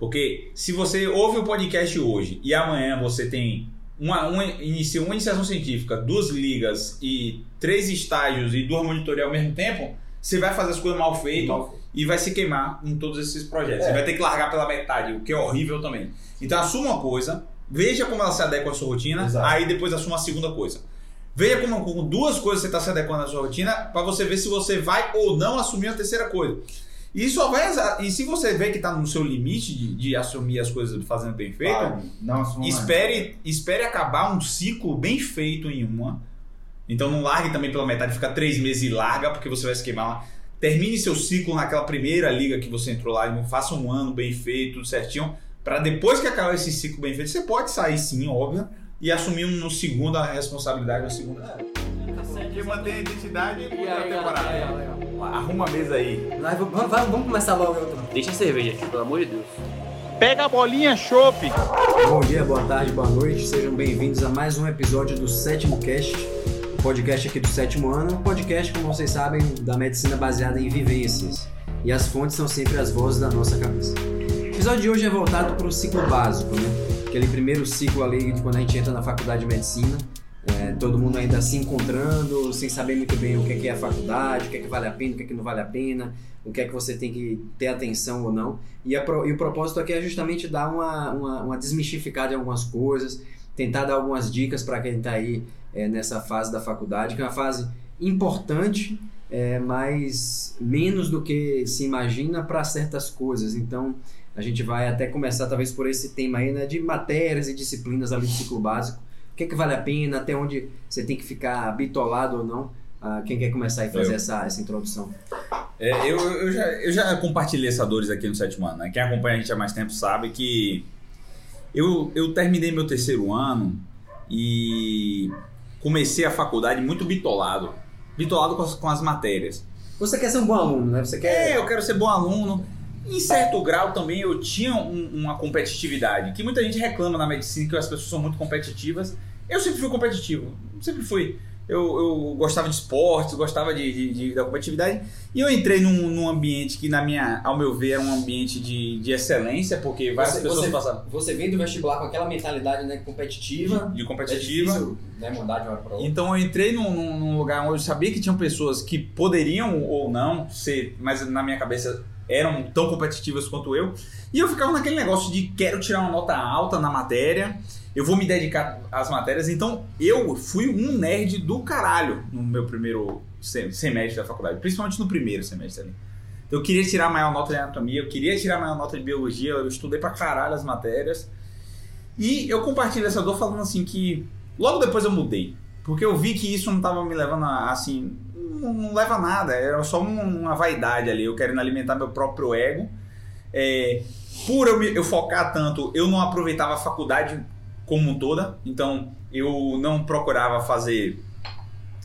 Porque se você ouve o podcast hoje e amanhã você tem uma, uma, inicia uma iniciação científica, duas ligas e três estágios e duas monitorias ao mesmo tempo, você vai fazer as coisas mal feitas e vai se queimar em todos esses projetos. É. Você vai ter que largar pela metade, o que é horrível também. Então assuma uma coisa, veja como ela se adequa à sua rotina, Exato. aí depois assuma a segunda coisa. Veja como com duas coisas você está se adequando à sua rotina para você ver se você vai ou não assumir a terceira coisa. E só vai e se você vê que está no seu limite de, de assumir as coisas fazendo bem feito, Pare, Não assuma espere, espere acabar um ciclo bem feito em uma. Então não largue também pela metade, fica três meses e larga, porque você vai se queimar lá. Termine seu ciclo naquela primeira liga que você entrou lá e faça um ano bem feito, tudo certinho. Para depois que acabar esse ciclo bem feito, você pode sair sim, óbvio, e assumir um no segundo a responsabilidade na segunda. Porque mantém a identidade por outra temporada. Arruma a mesa aí. Vai, vamos, vamos- vamos começar logo então. Deixa a cerveja aqui, pelo amor de Deus. Pega a bolinha, chope. Bom dia, boa tarde, boa noite, sejam bem-vindos a mais um episódio do Sétimo Cast, o podcast aqui do sétimo ano, um podcast, como vocês sabem, da medicina baseada em vivências. E as fontes são sempre as vozes da nossa cabeça. O episódio de hoje é voltado para o ciclo básico, né? Aquele primeiro ciclo ali de quando a gente entra na faculdade de medicina, é, todo mundo ainda se encontrando, sem saber muito bem o que é, que é a faculdade, o que é que vale a pena, o que é que não vale a pena, o que é que você tem que ter atenção ou não. E, a e o propósito aqui é justamente dar uma, uma, uma desmistificada em algumas coisas, tentar dar algumas dicas para quem está aí é, nessa fase da faculdade, que é uma fase importante, é, mas menos do que se imagina para certas coisas. Então, a gente vai até começar talvez por esse tema aí, né, de matérias e disciplinas ali do ciclo básico. O que que vale a pena, até onde você tem que ficar bitolado ou não. Ah, quem quer começar e fazer Eu. essa, essa introdução? É, eu, eu, já, eu já compartilhei essa dores aqui no sétimo ano. Né? Quem acompanha a gente há mais tempo sabe que eu, eu terminei meu terceiro ano e comecei a faculdade muito bitolado. Bitolado com as, com as matérias. Você quer ser um bom aluno, né? Você quer... É, eu quero ser bom aluno. Em certo grau também eu tinha um- uma competitividade, que muita gente reclama na medicina que as pessoas são muito competitivas. Eu sempre fui competitivo, sempre fui. Eu, eu gostava de esportes, gostava de, de- de- da competitividade. E eu entrei num, num ambiente que, na minha, ao meu ver, era um ambiente de, de excelência, porque várias Você- pessoas você- passavam Você vem do vestibular com aquela mentalidade né, competitiva. de É competitiva. difícil, né, mudar de uma hora para outra. Então eu entrei num, num- num lugar onde eu sabia que tinham pessoas que poderiam ou não ser, mas na minha cabeça eram tão competitivas quanto eu. E eu ficava naquele negócio de quero tirar uma nota alta na matéria, eu vou me dedicar às matérias. Então eu fui um nerd do caralho no meu primeiro se- semestre da faculdade, principalmente no primeiro semestre ali. Eu queria tirar maior nota de anatomia, eu queria tirar maior nota de biologia, eu estudei pra caralho as matérias. E eu compartilho essa dor falando assim que logo depois eu mudei. Porque eu vi que isso não tava me levando a, assim. Não, não leva a nada, era só um- uma vaidade ali, eu querendo alimentar meu próprio ego. É, por eu, me- eu focar tanto, eu não aproveitava a faculdade como toda, então eu não procurava fazer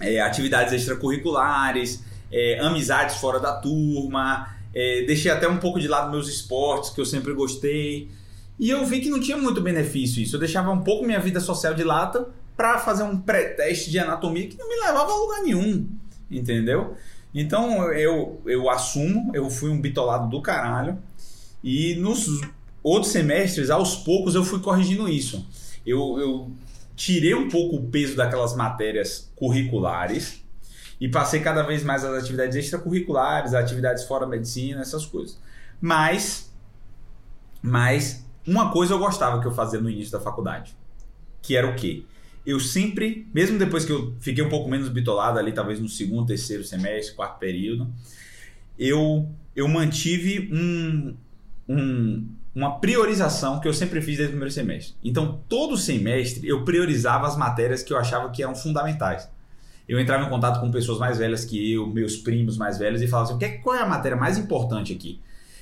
é, atividades extracurriculares, é, amizades fora da turma, é, deixei até um pouco de lado meus esportes, que eu sempre gostei. E eu vi que não tinha muito benefício isso. Eu deixava um pouco minha vida social de lata para fazer um pré-teste de anatomia que não me levava a lugar nenhum, entendeu? Então eu, eu assumo, eu fui um bitolado do caralho. E nos outros semestres, aos poucos, eu fui corrigindo isso. Eu, eu tirei um pouco o peso daquelas matérias curriculares e passei cada vez mais às atividades extracurriculares, atividades fora medicina, essas coisas. Mas, mas uma coisa eu gostava que eu fazia no início da faculdade, que era o quê? Eu sempre, mesmo depois que eu fiquei um pouco menos bitolado ali, talvez no segundo, terceiro semestre, quarto período, eu, eu mantive um, um- uma priorização que eu sempre fiz desde o primeiro semestre. Então, todo semestre eu priorizava as matérias que eu achava que eram fundamentais. Eu entrava em contato com pessoas mais velhas que eu, meus primos mais velhos, e falava assim: "O que é- qual é a matéria mais importante aqui?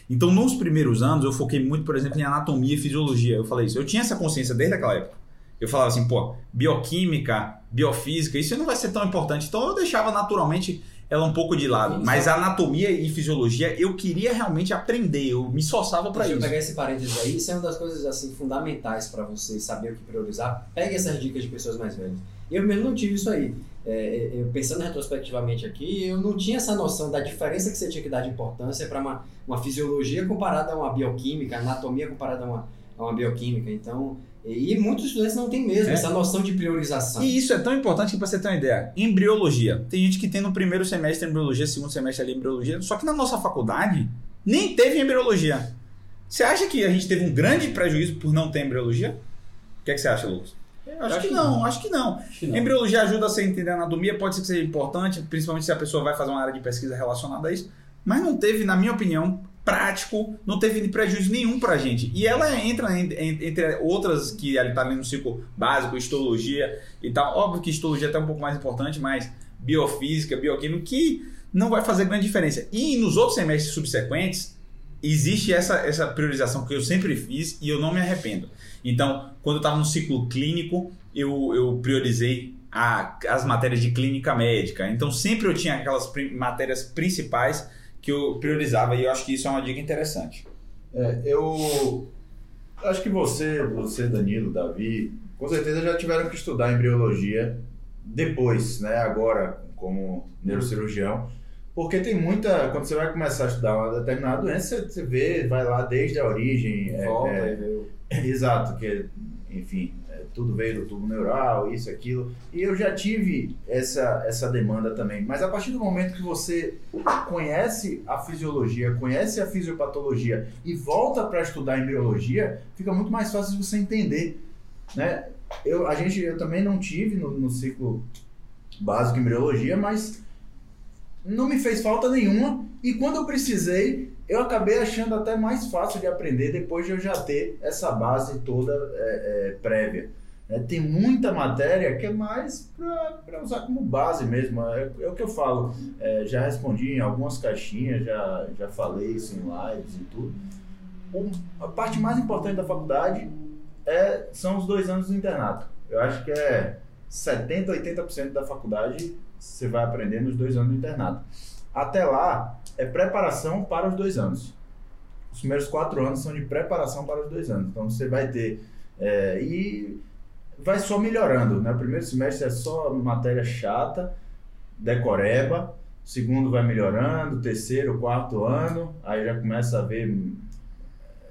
Então, nos primeiros anos, eu foquei muito, por exemplo, em anatomia e fisiologia. Eu falei isso. Eu tinha essa consciência desde aquela época. Eu falava assim, pô, bioquímica, biofísica, isso não vai ser tão importante. Então, eu deixava naturalmente ela um pouco de lado. Sim, Mas anatomia e fisiologia, eu queria realmente aprender. Eu me esforçava para Deixa eu isso. pegar esse parênteses aí, isso é uma das coisas assim fundamentais para você saber o que priorizar. Pegue essas dicas de pessoas mais velhas. Eu mesmo não tive isso aí. é, eu pensando retrospectivamente aqui, eu não tinha essa noção da diferença que você tinha que dar de importância para uma, uma fisiologia comparada a uma bioquímica, anatomia comparada a uma, a uma bioquímica. Então, e, muitos estudantes não têm mesmo É. essa noção de priorização. E isso é tão importante que pra você ter uma ideia, embriologia. Tem gente que tem no primeiro semestre embriologia, segundo semestre ali embriologia, só que na nossa faculdade nem teve embriologia. Você acha que a gente teve um grande prejuízo por não ter embriologia? O que, é que você acha, Lucas? Eu acho, que, não, acho que não. Acho que não. Embriologia ajuda a você entender a anatomia, pode ser que seja importante, principalmente se a pessoa vai fazer uma área de pesquisa relacionada a isso, mas não teve, na minha opinião, prático, não teve prejuízo nenhum pra gente. E ela entra en- en- entre outras que ali tá ali no ciclo básico, histologia e tal. Óbvio que histologia é até um pouco mais importante, mas biofísica, bioquímica, que não vai fazer grande diferença. E nos outros semestres subsequentes, existe essa, essa priorização que eu sempre fiz e eu não me arrependo. Então, quando eu estava no ciclo clínico, eu, eu priorizei a- as matérias de clínica médica. Então, sempre eu tinha aquelas matérias principais que eu priorizava e eu acho que isso é uma dica interessante. É, eu acho que você, você, Danilo, Davi, com certeza já tiveram que estudar embriologia depois, né? Agora, como neurocirurgião. Porque tem muita. Quando você vai começar a estudar uma determinada doença, você- vê, vai lá desde a origem. é, Volta é, e vê o- Exato, que enfim, é, tudo veio do tubo neural, isso, aquilo. E eu já tive essa, essa demanda também. Mas a partir do momento que você conhece a fisiologia, conhece a fisiopatologia e volta para estudar embriologia, fica muito mais fácil de você entender. Né? Eu, a gente, eu também não tive no, no ciclo básico embriologia, mas não me fez falta nenhuma. E quando eu precisei, eu acabei achando até mais fácil de aprender depois de eu já ter essa base toda é, é, prévia. Né? tem muita matéria que é mais para usar como base mesmo. É, é o que eu falo. É, já respondi em algumas caixinhas, já, já falei isso em lives e tudo. O- a parte mais importante da faculdade é, são os dois anos do internato. Eu acho que é 70%, 80% da faculdade você vai aprender nos dois anos do internato. Até lá, é preparação para os dois anos. Os primeiros quatro anos são de preparação para os dois anos. Então você vai ter. é, e vai só melhorando. Né? O primeiro semestre é só matéria chata, decoreba. O segundo vai melhorando, terceiro, quarto ano, aí já começa a ver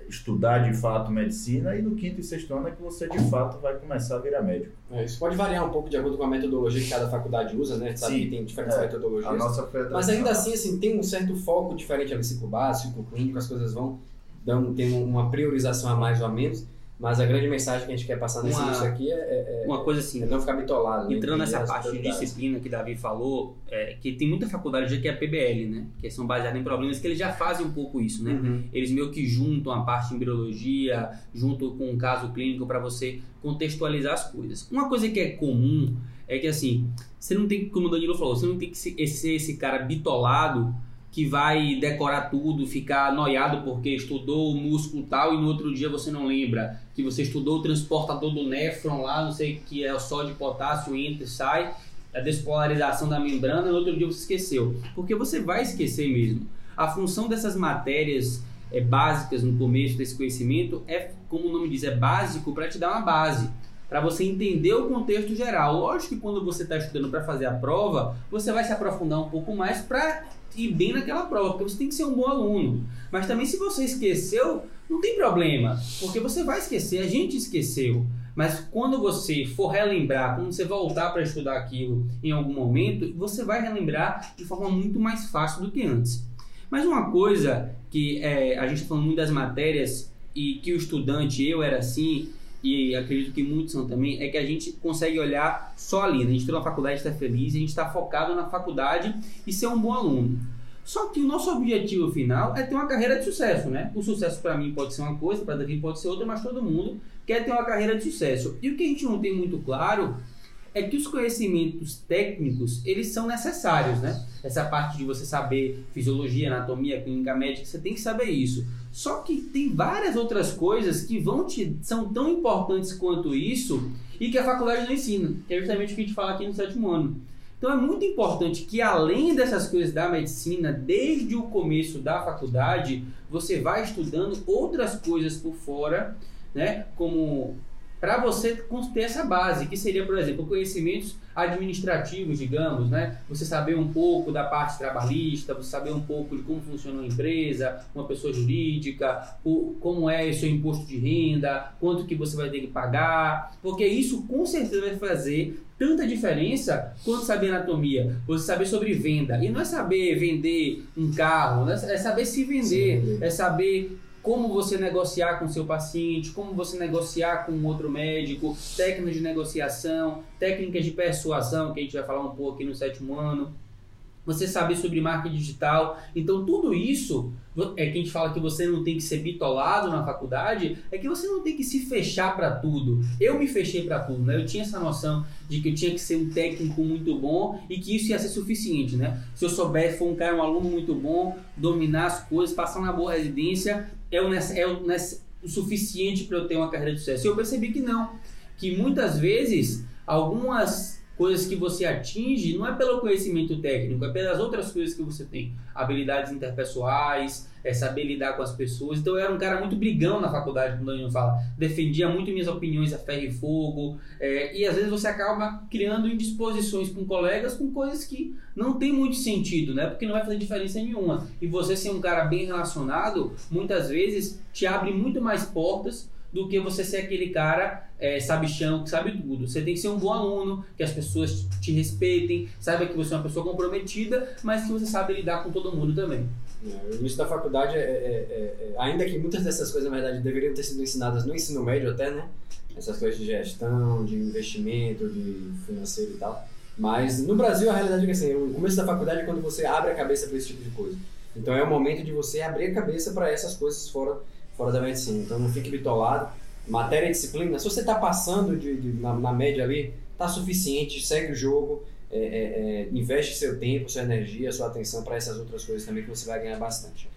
estudar de fato medicina, e no quinto e sexto ano é que você de fato vai começar a virar médico. É, isso pode variar um pouco de acordo com a metodologia que cada faculdade usa, né? A gente sabe Sim. que tem diferentes É, metodologias. A nossa foi a Mas ainda assim, assim, tem um certo foco diferente ali, ciclo básico, clínico, as coisas vão dando, tendo uma priorização a mais ou a menos, mas a grande mensagem que a gente quer passar nesse Uma- aqui é, é- Uma coisa é assim, não ficar bitolado. né? entrando nessa parte de disciplina que Davi falou, é, que tem muita faculdade hoje que é PBL, né? Que são baseadas em problemas que eles já fazem um pouco isso, né? Uhum. Eles meio que juntam a parte de embriologia junto com um caso clínico para você contextualizar as coisas. Uma coisa que é comum é que assim, você não tem, como o Danilo falou, você não tem que ser esse, esse cara bitolado que vai decorar tudo, ficar noiado porque estudou o músculo tal e no outro dia você não lembra que você estudou o transportador do néfron lá, não sei que é o sódio, potássio, entra e sai, a despolarização da membrana, no outro dia você esqueceu. Porque você vai esquecer mesmo. A função dessas matérias é, básicas no começo desse conhecimento é, como o nome diz, é básico para te dar uma base, para você entender o contexto geral. Lógico que quando você está estudando para fazer a prova, você vai se aprofundar um pouco mais para ir bem naquela prova, porque você tem que ser um bom aluno. Mas também se você esqueceu, não tem problema, porque você vai esquecer, a gente esqueceu. Mas quando você for relembrar, quando você voltar para estudar aquilo em algum momento, você vai relembrar de forma muito mais fácil do que antes. Mas uma coisa que é, a gente está falando muito das matérias e que o estudante, eu era assim, e acredito que muitos são também, é que a gente consegue olhar só ali. Né? A gente está na faculdade, está feliz, a gente está focado na faculdade e ser um bom aluno. Só que o nosso objetivo final é ter uma carreira de sucesso, né? O sucesso para mim pode ser uma coisa, para Davi pode ser outra, mas todo mundo quer ter uma carreira de sucesso. E o que a gente não tem muito claro é que os conhecimentos técnicos, eles são necessários, né? Essa parte de você saber fisiologia, anatomia, clínica médica, você tem que saber isso. Só que tem várias outras coisas que vão te são tão importantes quanto isso e que a faculdade não ensina, que é justamente o que a gente fala aqui no sétimo ano. Então é muito importante que além dessas coisas da medicina, desde o começo da faculdade, você vá estudando outras coisas por fora, né? Como para você ter essa base, que seria, por exemplo, conhecimentos administrativos, digamos, né? Você saber um pouco da parte trabalhista, você saber um pouco de como funciona uma empresa, uma pessoa jurídica, o, como é o seu imposto de renda, quanto que você vai ter que pagar, porque isso com certeza vai fazer tanta diferença quanto saber anatomia, você saber sobre venda. E não é saber vender um carro, né? é saber se vender, Sim. é saber como você negociar com seu paciente, como você negociar com outro médico, técnicas de negociação, técnicas de persuasão, que a gente vai falar um pouco aqui no sétimo ano. Você saber sobre marketing digital. Então, tudo isso é que a gente fala que você não tem que ser bitolado na faculdade, é que você não tem que se fechar para tudo. Eu me fechei para tudo, né? Eu tinha essa noção de que eu tinha que ser um técnico muito bom e que isso ia ser suficiente, né? Se eu soubesse, for um cara, um aluno muito bom, dominar as coisas, passar uma boa residência, é o, é o, o suficiente para eu ter uma carreira de sucesso. E eu percebi que não, que muitas vezes algumas coisas que você atinge não é pelo conhecimento técnico, é pelas outras coisas que você tem. Habilidades interpessoais, é saber lidar com as pessoas. Então eu era um cara muito brigão na faculdade, como o Danilo fala. Defendia muito minhas opiniões a ferro e fogo. É, e às vezes você acaba criando indisposições com colegas com coisas que não tem muito sentido, né? Porque não vai fazer diferença nenhuma. E você ser um cara bem relacionado, muitas vezes te abre muito mais portas do que você ser aquele cara é, sabichão que sabe tudo. Você tem que ser um bom aluno, que as pessoas te respeitem, saiba que você é uma pessoa comprometida, mas que você sabe lidar com todo mundo também. É, o início da faculdade, é, é, é, é, ainda que muitas dessas coisas, na verdade, deveriam ter sido ensinadas no ensino médio até, né? Essas coisas de gestão, de investimento, de financeiro e tal. Mas no Brasil a realidade é que assim, o começo da faculdade é quando você abre a cabeça para esse tipo de coisa. Então é o momento de você abrir a cabeça para essas coisas fora fora da medicina. Então não fique bitolado. Matéria e disciplina, se você está passando de, de na, na, média ali, está suficiente, segue o jogo, é, é, é, investe seu tempo, sua energia, sua atenção para essas outras coisas também que você vai ganhar bastante.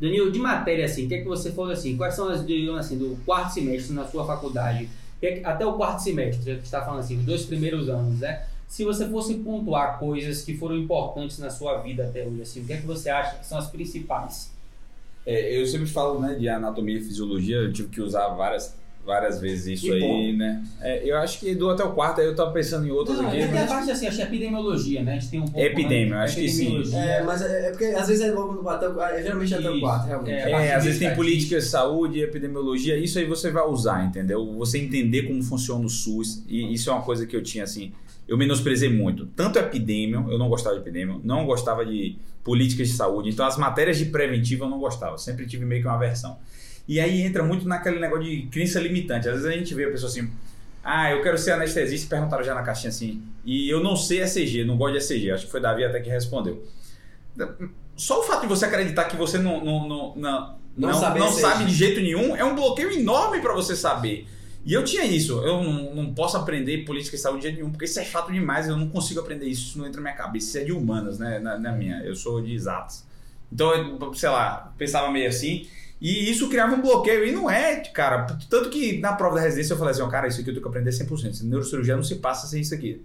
Danilo, de matéria assim, o que é que você falou assim? Quais são as, digamos assim, do quarto semestre na sua faculdade? É até o quarto semestre, que está falando assim, os dois primeiros anos, né? Se você fosse pontuar coisas que foram importantes na sua vida até hoje, assim, o que é que você acha que são as principais? É, eu sempre falo né, de anatomia e fisiologia, eu tive que usar várias, várias vezes isso aí, né? É, eu acho que do até o quarto, aí eu tava pensando em outros não, aqui. Tem a parte assim, acho que é epidemiologia, né? A gente tem um pouco. Epidemia, acho que sim. É, mas é, é porque às vezes é logo no quarto, é, geralmente até o quarto, realmente. É, é às vezes tem política de saúde, epidemiologia, isso aí você vai usar, entendeu? Você entender como funciona o SUS, e isso é uma coisa que eu tinha assim eu menosprezei muito. Tanto epidemia, eu não gostava de epidemia, não gostava de políticas de saúde. Então, as matérias de preventiva eu não gostava. Sempre tive meio que uma aversão. E aí entra muito naquele negócio de crença limitante. Às vezes a gente vê a pessoa assim, ah, eu quero ser anestesista, perguntaram já na caixinha assim. E eu não sei ECG, não gosto de ECG. Acho que foi Davi até que respondeu. Só o fato de você acreditar que você não, não, não, não, não, não sabe, não sabe de jeito nenhum é um bloqueio enorme para você saber. E eu tinha isso. Eu não, não posso aprender política e saúde de jeito nenhum, porque isso é chato demais. Eu não consigo aprender isso. Isso não entra na minha cabeça. Isso é de humanas, né? Na, na minha. Eu sou de exatos. Então, sei lá, pensava meio assim. E isso criava um bloqueio. E não é, cara. Tanto que na prova da residência eu falei assim: oh, cara, isso aqui eu tenho que aprender 100%. Neurocirurgia não se passa sem isso aqui.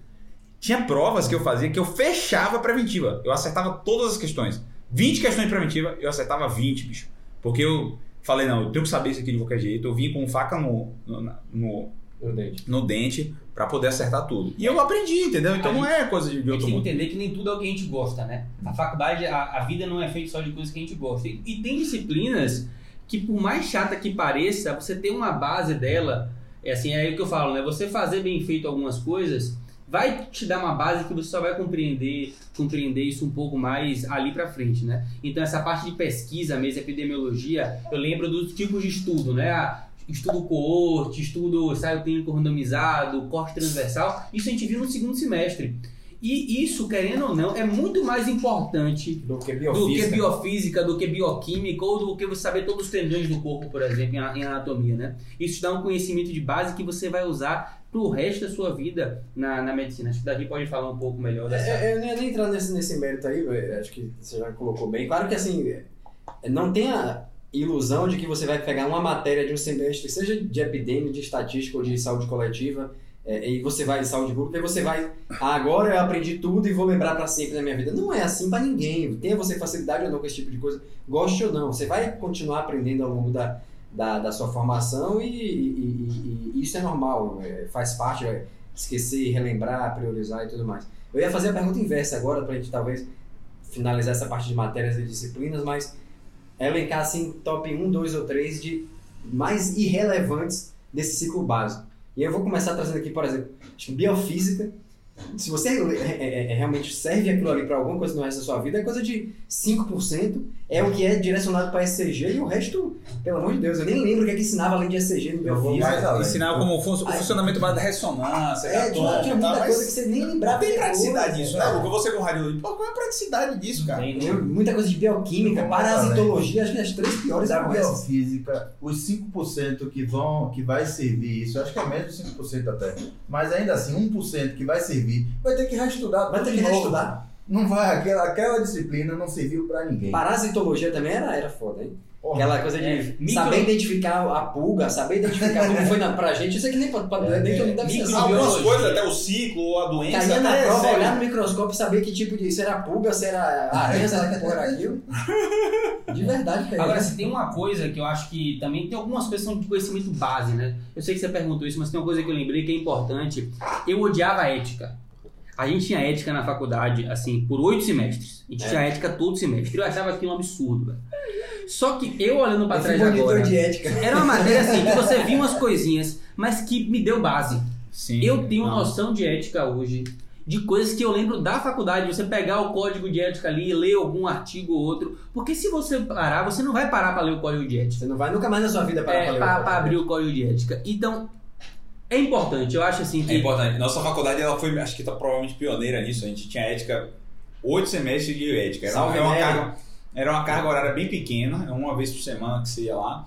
Tinha provas que eu fazia que eu fechava a preventiva. Eu acertava todas as questões. 20 questões preventivas, eu acertava 20, bicho. Porque eu Falei, não, eu tenho que saber isso aqui de qualquer jeito. Eu vim com faca no, no, no, no dente, no dente para poder acertar tudo. E eu aprendi, entendeu? Então não é coisa de, de outro mundo. Tem que entender que nem tudo é o que a gente gosta, né? A faculdade, a, a vida não é feita só de coisas que a gente gosta. E, e tem disciplinas que, por mais chata que pareça, você tem uma base dela. É assim, é aí que eu falo, né? Você fazer bem feito algumas coisas vai te dar uma base que você só vai compreender, compreender isso um pouco mais ali para frente, né? Então essa parte de pesquisa, mesmo epidemiologia, eu lembro dos tipos de estudo, né? Ah, estudo coorte, estudo ensaio clínico randomizado, corte transversal, isso a gente viu no segundo semestre. E isso, querendo ou não, é muito mais importante do que biofísica, do que, biofísica, do que bioquímica ou do que você saber todos os tendões do corpo, por exemplo, em anatomia, né? Isso dá um conhecimento de base que você vai usar pro resto da sua vida na, na medicina. Acho que o Davi pode falar um pouco melhor dessa. É, eu não ia nem entrar nesse, nesse mérito aí, acho que você já colocou bem. Claro que assim, não tenha ilusão de que você vai pegar uma matéria de um semestre, seja de epidemia, de estatística ou de saúde coletiva, é, e você vai em saúde pública e você vai, ah, agora eu aprendi tudo e vou lembrar para sempre da minha vida. Não é assim para ninguém. Tenha você facilidade ou não com esse tipo de coisa, goste ou não, você vai continuar aprendendo ao longo da, da, da sua formação e, e- e- isso é normal, é, faz parte, é, esquecer, relembrar, priorizar e tudo mais. Eu ia fazer a pergunta inversa agora, pra gente talvez finalizar essa parte de matérias e disciplinas, mas elencar assim top 1, 2 ou 3 de mais irrelevantes desse ciclo básico. E eu vou começar trazendo aqui, por exemplo, acho que biofísica. Se você é, é- é- realmente serve aquilo ali para alguma coisa no resto da sua vida, é coisa de 5%, é o que é direcionado para SCG e o resto, pelo amor de Deus, eu nem lembro o que é que ensinava além de SCG no Eu vou biofísica. mais além. Ensinar como fun- o funcionamento básico da ressonância, É, tinha, muita mas coisa que você nem lembrava. tem praticidade disso, né. Luca? Você com rádio, pô, qual é a praticidade disso, cara? Tem né? muita coisa de bioquímica, parasitologia, acho que as três piores Da biofísica, os 5% que vão, que vai servir isso, acho que é menos de 5% até, mas ainda assim, 1% que vai servir, vai ter que reestudar Vai ter que reestudar. Não vai, aquela, aquela disciplina não serviu pra ninguém. Parasitologia também era, era foda, hein? Porra, Aquela coisa de É, micro- saber identificar a pulga, saber identificar como foi na, pra gente. Isso aqui nem, pra, pra, É, nem todo mundo deve ser. Algumas coisas, até o ciclo ou a doença. Caía na prova, serve. olhar no microscópio e saber que tipo de. Se era pulga, se era aranha, se era que porra aquilo. De verdade, cara. Agora, se tem uma coisa que eu acho que também tem algumas coisas que são de conhecimento base, né? Eu sei que você perguntou isso, mas tem uma coisa que eu lembrei que é importante. Eu odiava a ética. A gente tinha ética na faculdade, assim, por oito semestres. A gente É. tinha ética todo semestre. Eu achava aquilo um absurdo, velho. Só que eu olhando pra trás agora. de ética. Era uma matéria assim, que você via umas coisinhas, mas que me deu base. Sim. Eu tenho Não. noção de ética hoje, de coisas que eu lembro da faculdade, você pegar o código de ética ali e ler algum artigo ou outro. Porque se você parar, você não vai parar para ler o código de ética. Você não vai nunca mais na sua vida para É, pra, pra abrir o código de ética. Então, é importante, eu acho assim que. É importante. Nossa faculdade, ela foi, acho que tá provavelmente pioneira nisso. A gente tinha ética, oito semestres de ética. Era, Salve, uma Nery. carga, era uma carga horária bem pequena, é uma vez por semana que você ia lá.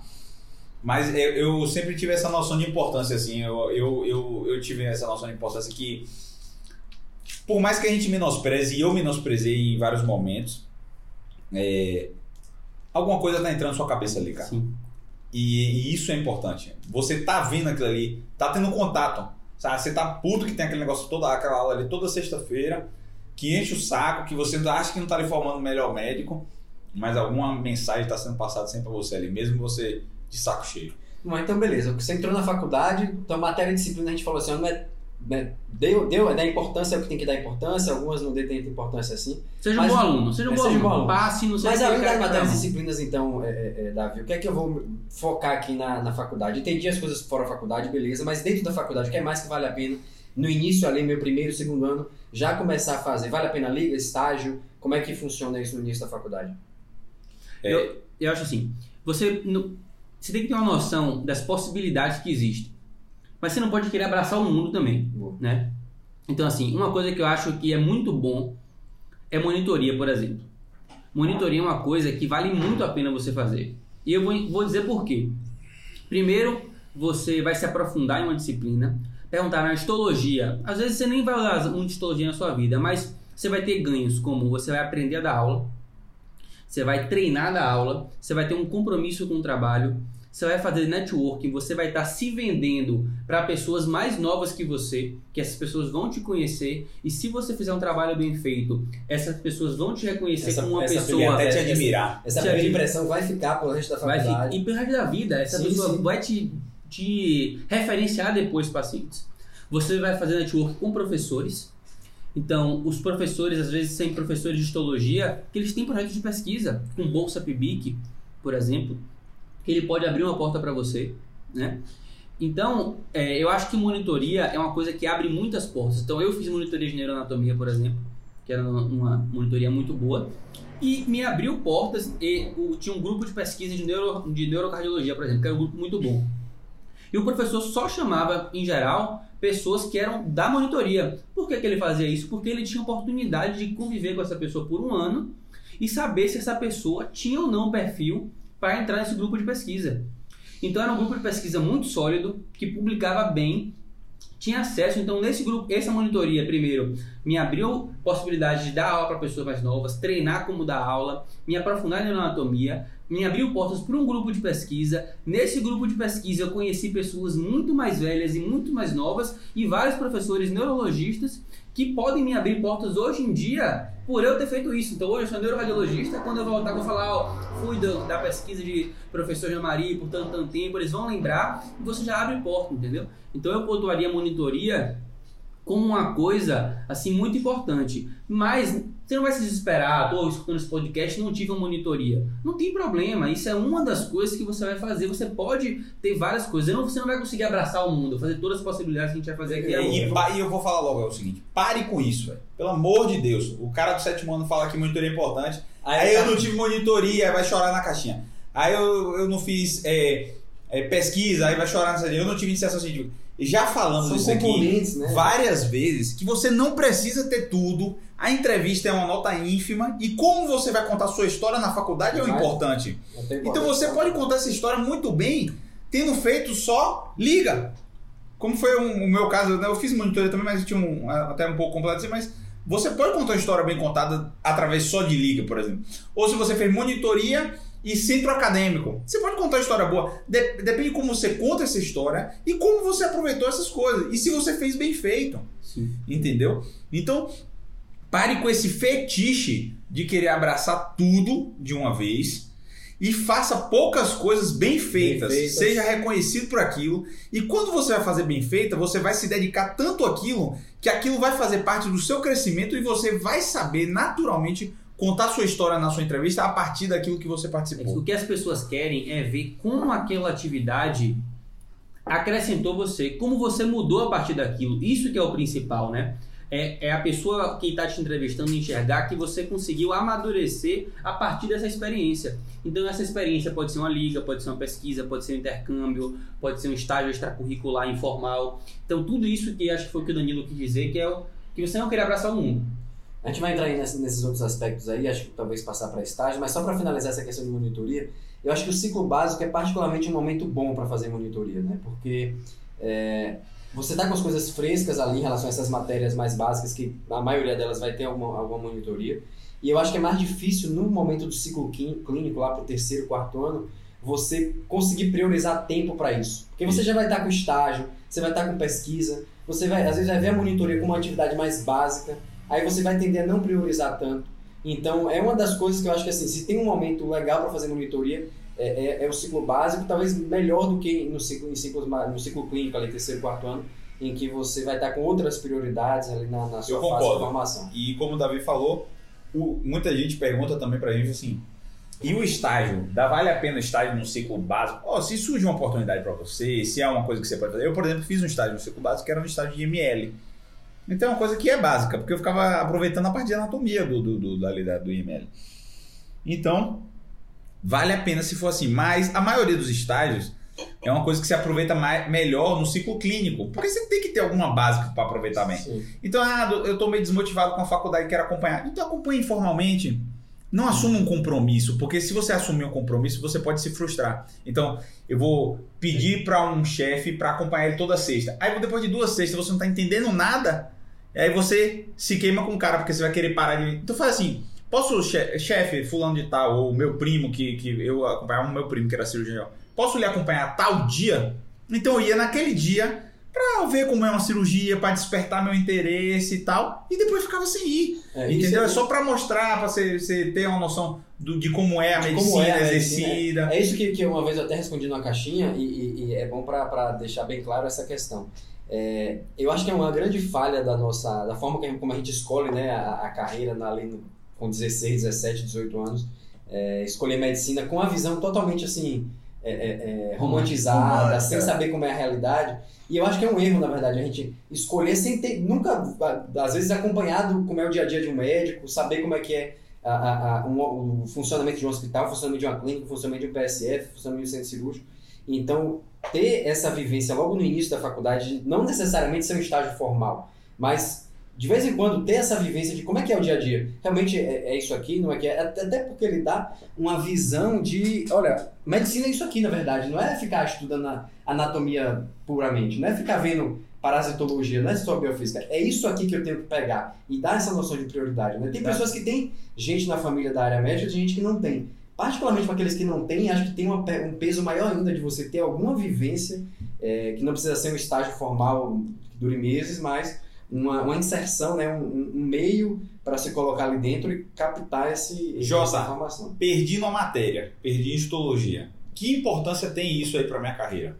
Mas eu, eu sempre tive essa noção de importância, assim. Eu, eu, eu, eu tive essa noção de importância que, por mais que a gente menospreze, e eu menosprezei em vários momentos, é, alguma coisa tá entrando na sua cabeça ali, cara. Sim. E, e isso é importante. Você tá vendo aquilo ali, tá tendo contato. Sabe? Você tá puto que tem aquele negócio toda aquela aula ali toda sexta-feira, que enche o saco, que você acha que não tá lhe formando o melhor médico, mas alguma mensagem tá sendo passada sempre pra você ali, mesmo você de saco cheio. Bom, então beleza. Você entrou na faculdade, então matéria e disciplina a gente falou assim, ó, não é, né, deu, deu, é da importância, é o que tem que dar importância, algumas não dê tanta importância assim. Seja Mas- um bom aluno, seja um é, bom seja um aluno. bom aluno. Passe no seu Mas além das matérias e não. disciplinas, então, é, é, é, Davi, o que é que eu vou focar aqui na, na faculdade? Entendi as coisas fora da faculdade, beleza, mas dentro da faculdade, o que é mais que vale a pena? No início ali, meu primeiro, segundo ano, já começar a fazer. Vale a pena liga, estágio? Como é que funciona isso no início da faculdade? É, Eu, eu acho assim, você, no- você tem que ter uma noção das possibilidades que existem. Mas você não pode querer abraçar o mundo também, Boa. né? Então assim, uma coisa que eu acho que é muito bom é monitoria, por exemplo. Monitoria é uma coisa que vale muito a pena você fazer. E eu vou, vou dizer por quê. Primeiro, você vai se aprofundar em uma disciplina, perguntar na histologia. Às vezes você nem vai usar muito histologia na sua vida, mas você vai ter ganhos como você vai aprender a dar aula, você vai treinar da aula, você vai ter um compromisso com o trabalho, você vai fazer networking, você vai estar se vendendo para pessoas mais novas que você, que essas pessoas vão te conhecer, e se você fizer um trabalho bem feito, essas pessoas vão te reconhecer Essa- como uma essa pessoa até te admirar. Essa primeira impressão vai ficar pelo resto da vai ficar, faculdade. e pelo resto da vida, essa Sim, pessoa sim. vai te, te referenciar depois pacientes. Você vai fazer network com professores. Então, os professores, às vezes, sem professores de histologia, que eles têm projetos de pesquisa, com Bolsa PIBIC, por exemplo, que ele pode abrir uma porta para você, né? Então, é, eu acho que monitoria é uma coisa que abre muitas portas. Então, eu fiz monitoria de neuroanatomia, por exemplo, que era uma, uma monitoria muito boa, e me abriu portas. E o- tinha um grupo de pesquisa de, neuro, de neurocardiologia, por exemplo, que era um grupo muito bom. E o professor só chamava, em geral, pessoas que eram da monitoria. Por que, que ele fazia isso? Porque ele tinha oportunidade de conviver com essa pessoa por um ano e saber se essa pessoa tinha ou não perfil para entrar nesse grupo de pesquisa. Então era um grupo de pesquisa muito sólido, que publicava bem, tinha acesso. Então, nesse grupo, essa monitoria, primeiro, me abriu possibilidade de dar aula para pessoas mais novas, treinar como dar aula, me aprofundar na anatomia, me abriu portas para um grupo de pesquisa. Nesse grupo de pesquisa eu conheci pessoas muito mais velhas e muito mais novas e vários professores neurologistas que podem me abrir portas hoje em dia por eu ter feito isso. Então hoje eu sou neuroradiologista, quando eu voltar vou falar, ó, fui do- da pesquisa de professor Jean Marie por tanto, tanto tempo, eles vão lembrar e você já abre porta, entendeu? Então eu pontuaria a monitoria como uma coisa assim muito importante. Mas você não vai se desesperar, tô escutando esse podcast e não tive uma monitoria. Não tem problema, isso é uma das coisas que você vai fazer. Você pode ter várias coisas. Não- Você não vai conseguir abraçar o mundo, fazer todas as possibilidades que a gente vai fazer aqui E, agora. e e eu vou falar logo é o seguinte: pare com isso, velho. Pelo amor de Deus. O cara do sétimo ano fala que monitoria é importante. Aí eu não tive monitoria, aí vai chorar na caixinha. Aí eu, eu não fiz é, é, pesquisa, aí vai chorar nessa. Eu não tive iniciação científica. Já falamos São isso aqui né? várias vezes que você não precisa ter tudo. A entrevista é uma nota ínfima e como você vai contar sua história na faculdade é o importante. Então você pode contar essa história muito bem tendo feito só liga. Como foi um- o meu caso, né? eu fiz monitoria também, mas tinha um, até um pouco complexo, mas você pode contar uma história bem contada através só de liga, por exemplo. Ou se você fez monitoria e centro acadêmico. Você pode contar uma história boa. De- depende de como você conta essa história e como você aproveitou essas coisas. E se você fez bem feito. Sim. Entendeu? Então, pare com esse fetiche de querer abraçar tudo de uma vez e faça poucas coisas bem feitas. feitas. Seja reconhecido por aquilo. E quando você vai fazer bem feita, você vai se dedicar tanto àquilo que aquilo vai fazer parte do seu crescimento e você vai saber naturalmente contar sua história na sua entrevista a partir daquilo que você participou. O que as pessoas querem é ver como aquela atividade acrescentou você, como você mudou a partir daquilo. Isso que é o principal, né? É, é a pessoa que está te entrevistando enxergar que você conseguiu amadurecer a partir dessa experiência. Então essa experiência pode ser uma liga, pode ser uma pesquisa, pode ser um intercâmbio, pode ser um estágio extracurricular informal. Então tudo isso que acho que foi o que o Danilo quis dizer, que é o que você não querer abraçar o mundo. A gente vai entrar nesse- nesses outros aspectos aí, acho que talvez passar para estágio, mas só para finalizar essa questão de monitoria, eu acho que o ciclo básico é particularmente um momento bom para fazer monitoria, né? Porque é, você tá com as coisas frescas ali em relação a essas matérias mais básicas, que a maioria delas vai ter alguma, alguma monitoria, e eu acho que é mais difícil no momento do ciclo clí- clínico, lá para o terceiro, quarto ano, você conseguir priorizar tempo para isso. Porque você já vai estar com estágio, você vai estar com pesquisa, você vai, às vezes vai ver a monitoria como uma atividade mais básica, aí você vai tender a não priorizar tanto. Então, é uma das coisas que eu acho que assim, se tem um momento legal para fazer monitoria, é, é- é o ciclo básico, talvez melhor do que no ciclo, em ciclos, no ciclo clínico, ali, terceiro, quarto ano, em que você vai estar com outras prioridades ali na, na sua Eu fase de formação. E como o Davi falou, o- muita gente pergunta também pra gente assim: e o estágio? Dá, vale a pena estágio no ciclo básico? Ó, se surge uma oportunidade pra você, se é uma coisa que você pode fazer. Eu, por exemplo, fiz um estágio no ciclo básico que era um estágio de ML. Então é uma coisa que é básica, porque eu ficava aproveitando a parte de anatomia do, do, do, da- do IML. Então, vale a pena se for assim. Mas a maioria dos estágios é uma coisa que se aproveita mais, melhor no ciclo clínico. Porque você tem que ter alguma básica para aproveitar bem. Sim. Então, ah, eu tô meio desmotivado com a faculdade, quero acompanhar. Então acompanhe informalmente. Não assuma um compromisso, porque se você assumir um compromisso, você pode se frustrar. Então, eu vou pedir para um chefe para acompanhar ele toda sexta. Aí depois de duas sextas você não tá entendendo nada, e aí você se queima com o cara, porque você vai querer parar de. Então faz assim: posso, che- chefe, fulano de tal, ou meu primo, que, que eu acompanhava o meu primo, que era cirurgião, posso lhe acompanhar tal dia? Então eu ia naquele dia pra ver como é uma cirurgia, pra despertar meu interesse e tal, e depois ficava sem ir. É, Entendeu? é- É só pra mostrar, pra você, você ter uma noção do- de como é a de medicina é a medicina, exercida. É isso que, que uma vez eu até respondi numa caixinha e, e- e é bom para deixar bem claro essa questão. É, eu acho que é uma grande falha da nossa, da forma como a gente escolhe né, a, a carreira na, ali no- com 16, 17, 18 anos, é, escolher medicina com a visão totalmente assim é, é, é, romantizada, Romântica. sem saber como é a realidade. E eu acho que é um erro, na verdade, a gente escolher sem ter, nunca, às vezes acompanhado como é o dia a dia de um médico, saber como é que é a- a- a- um- o funcionamento de um hospital, o funcionamento de uma clínica, o funcionamento de um PSF, o funcionamento de um centro cirúrgico. Então, ter essa vivência logo no início da faculdade, não necessariamente ser um estágio formal, mas de vez em quando ter essa vivência de como é que é o dia a dia. Realmente é, é isso aqui, não é que é? Até porque ele dá uma visão de, olha, medicina é isso aqui, na verdade, não é ficar estudando anatomia puramente, não é ficar vendo parasitologia, não é só biofísica, é isso aqui que eu tenho que pegar e dar essa noção de prioridade. Né? Tem Tá. pessoas que têm gente na família da área médica e tem gente que não tem. particularmente para aqueles que não têm, acho que tem uma um peso maior ainda de você ter alguma vivência, é, que não precisa ser um estágio formal que dure meses, mas uma, uma inserção, né, um, um- meio para se colocar ali dentro e captar esse, Jota. essa informação. Perdi numa matéria, perdi em histologia. Que importância tem isso aí pra minha carreira?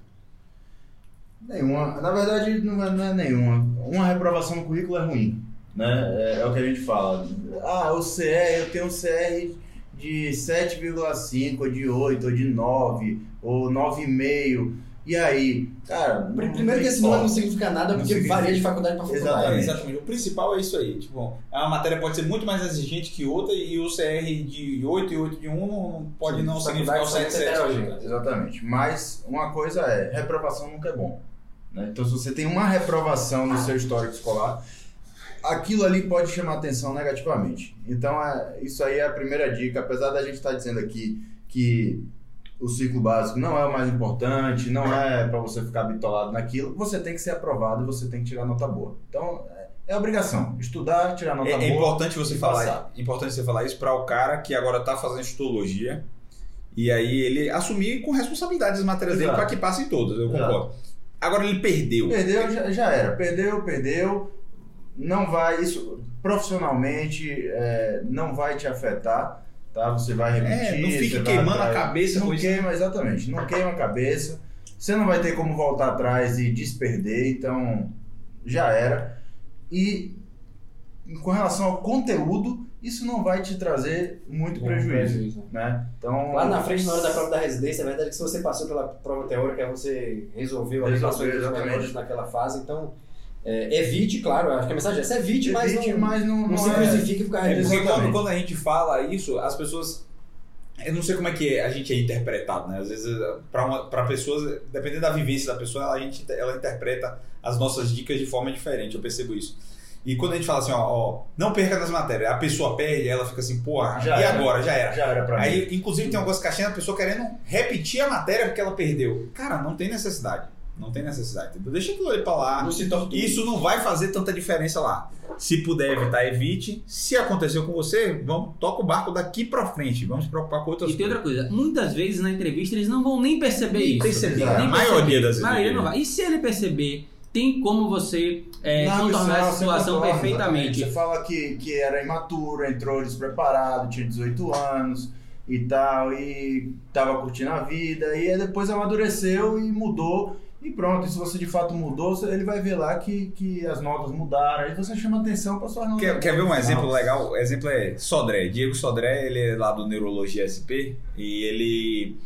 Nenhuma. Na verdade, não é, não é nenhuma. Uma reprovação no currículo é ruim. Né? É, é o que a gente fala. Ah, o CR, eu tenho um CR de 7,5, ou de 8, ou de 9, ou 9,5. E aí? Cara, não- Primeiro não que esse número não significa nada, Não porque significa. varia de faculdade para faculdade. Exatamente. É, exatamente. O principal é isso aí. Tipo, a matéria pode ser muito mais exigente que outra e o CR de 8 e 8 de 1 não pode não As significar o CR7. heterogêneas. Exatamente. Mas uma coisa é, reprovação nunca é bom. né? Então, se você tem uma reprovação no seu histórico escolar, aquilo ali pode chamar atenção negativamente. Então, é, isso aí é a primeira dica. Apesar da gente estar dizendo aqui que o ciclo básico não é o mais importante, não é para você ficar bitolado naquilo, você tem que ser aprovado e você tem que tirar nota boa. Então, é, é obrigação. Estudar, tirar nota É, boa. é importante você falar, passar. importante você falar isso para o cara que agora tá fazendo histologia e aí ele assumir com responsabilidade as matérias dele Exato. para que passem todas, eu Exato. concordo. Agora ele perdeu. Perdeu, já, já era. Perdeu, perdeu. Não vai, isso profissionalmente é, não vai te afetar, tá? Você vai repetir. É, não fique queimando a cabeça Não com isso. queima, exatamente. Não queima a cabeça. Você não vai ter como voltar atrás e desperder, então já era. E com relação ao conteúdo, isso não vai te trazer muito Bom, prejuízo, prejuízo. né? Então, Lá na frente, na hora da prova da residência, é verdade que se você passou pela prova teórica, você resolveu as Resolveu, relações dos menores naquela fase. Então, é, evite, claro, acho que a mensagem é essa, evite, mas evite, não, mas não, não, não se é- crucifique por causa É, disso. porque quando, a gente fala isso, as pessoas. Eu não sei como é que a gente é interpretado, né? Às vezes, para pessoas, dependendo da vivência da pessoa, a gente, ela interpreta as nossas dicas de forma diferente, eu percebo isso. E quando a gente fala assim, ó, ó não perca nas matérias, a pessoa perde, ela fica assim, porra, Já e era. agora? Já era. Já era pra mim. Aí, inclusive, tem algumas caixinhas da pessoa querendo repetir a matéria porque ela perdeu. Cara, não tem necessidade. Não tem necessidade. entendeu? Deixa aquilo ali pra lá. Não se. Isso não vai fazer tanta diferença lá. Se puder evitar, evite. Se aconteceu com você, vamos, toca o barco daqui pra frente. Vamos se preocupar com outras E tem outra coisas. coisa, muitas vezes na entrevista eles não vão nem perceber Nem isso. perceber. Exato. A Nem maioria das vezes. A maioria não vai. E se ele perceber, tem como você é, Não, contornar isso essa situação perfeitamente. exatamente. Você fala que, que era imaturo, entrou despreparado, tinha 18 anos e tal, e tava curtindo a vida, e aí depois amadureceu e mudou. E pronto, e se você de fato mudou, ele vai ver lá que, que as notas mudaram. Aí você chama atenção para suas notas. Quer, quer ver um exemplo legal? O exemplo é Sodré. Diego Sodré, ele é lá do Neurologia SP e ele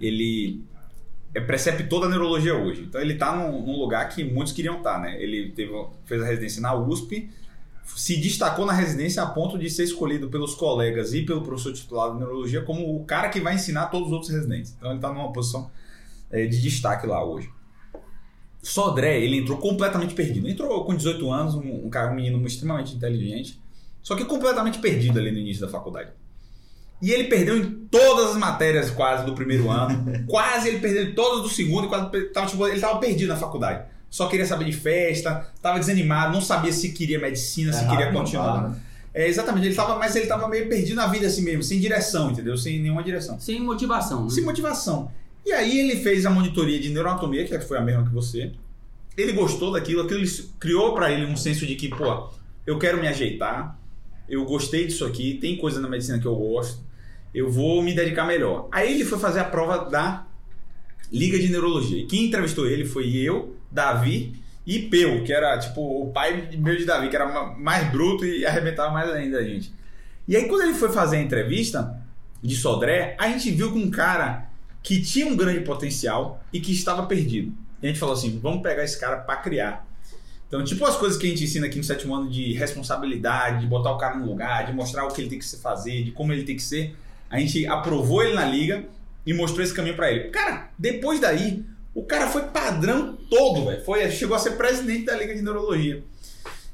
ele é preceptor da neurologia hoje. Então ele tá num, num lugar que muitos queriam estar, né? Ele teve, fez a residência na USP, se destacou na residência a ponto de ser escolhido pelos colegas e pelo professor titular de neurologia como o cara que vai ensinar todos os outros residentes. Então ele tá numa posição eh, de destaque lá hoje. Sodré, ele entrou completamente perdido. Entrou com 18 anos, um, um cara, um menino extremamente inteligente, só que completamente perdido ali no início da faculdade. E ele perdeu em todas as matérias quase do primeiro ano. quase ele perdeu em todas do segundo e quase tava, tipo, ele tava perdido na faculdade. Só queria saber de festa, tava desanimado, não sabia se queria medicina, se Errado queria continuar. né? É, exatamente, ele tava, mas ele tava meio perdido na vida assim mesmo, sem direção, entendeu? Sem nenhuma direção. Sem motivação. Né? Sem motivação. E aí ele fez a monitoria de neuroanatomia, que foi a mesma que você. Ele gostou daquilo, aquilo criou pra ele um senso de que, pô, eu quero me ajeitar, eu gostei disso aqui, tem coisa na medicina que eu gosto, eu vou me dedicar melhor. Aí ele foi fazer a prova da Liga de Neurologia. Quem entrevistou ele foi eu, Davi e Peu, que era tipo o pai meu de Davi, que era ma- mais bruto e arrebentava mais ainda a gente. E aí quando ele foi fazer a entrevista de Sodré, a gente viu com um cara que tinha um grande potencial e que estava perdido. E a gente falou assim: vamos pegar esse cara para criar. Então, tipo as coisas que a gente ensina aqui no sétimo ano de responsabilidade, de botar o cara no lugar, de mostrar o que ele tem que fazer, de como ele tem que ser, a gente aprovou ele na liga e mostrou esse caminho para ele. Cara, depois daí, o cara foi padrão todo, velho. Foi, chegou a ser presidente da liga de neurologia.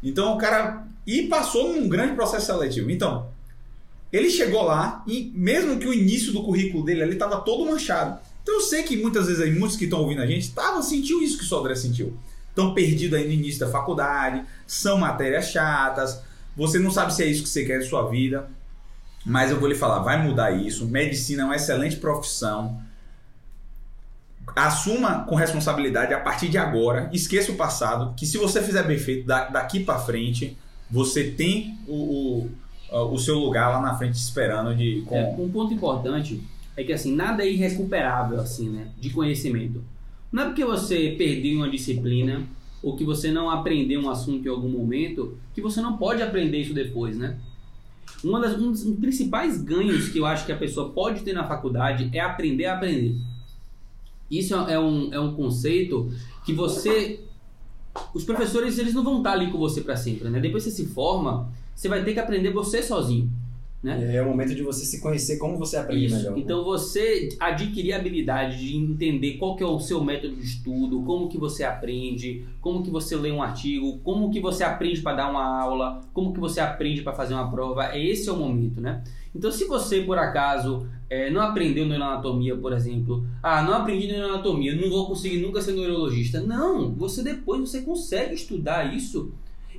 Então, o cara e passou num grande processo seletivo. Então, ele chegou lá e mesmo que o início do currículo dele ali estava todo manchado. Então eu sei que muitas vezes aí, muitos que estão ouvindo a gente, estavam sentiu isso que o Sodré sentiu. Estão perdidos aí no início da faculdade, são matérias chatas, você não sabe se é isso que você quer de sua vida. Mas eu vou lhe falar, vai mudar isso. Medicina é uma excelente profissão. Assuma com responsabilidade a partir de agora. Esqueça o passado, que se você fizer bem feito da- daqui para frente, você tem o, o, o seu lugar lá na frente esperando de com, É, um ponto importante é que assim, nada é irrecuperável assim, né, de conhecimento. Não é porque você perdeu uma disciplina ou que você não aprendeu um assunto em algum momento que você não pode aprender isso depois, né? Uma das, um dos principais ganhos que eu acho que a pessoa pode ter na faculdade é aprender a aprender. Isso é um, é um conceito que você. Os professores eles não vão estar ali com você para sempre, né? Depois você se forma, você vai ter que aprender você sozinho. Né? É o momento de você se conhecer, como você aprende Isso. melhor. Então você adquirir a habilidade de entender qual que é o seu método de estudo, como que você aprende, como que você lê um artigo, como que você aprende para dar uma aula, como que você aprende para fazer uma prova. Esse é o momento, né? Então se você por acaso é, não aprendeu neuroanatomia, por exemplo, ah, não aprendi neuroanatomia, não vou conseguir nunca ser neurologista. Não, você depois você consegue estudar isso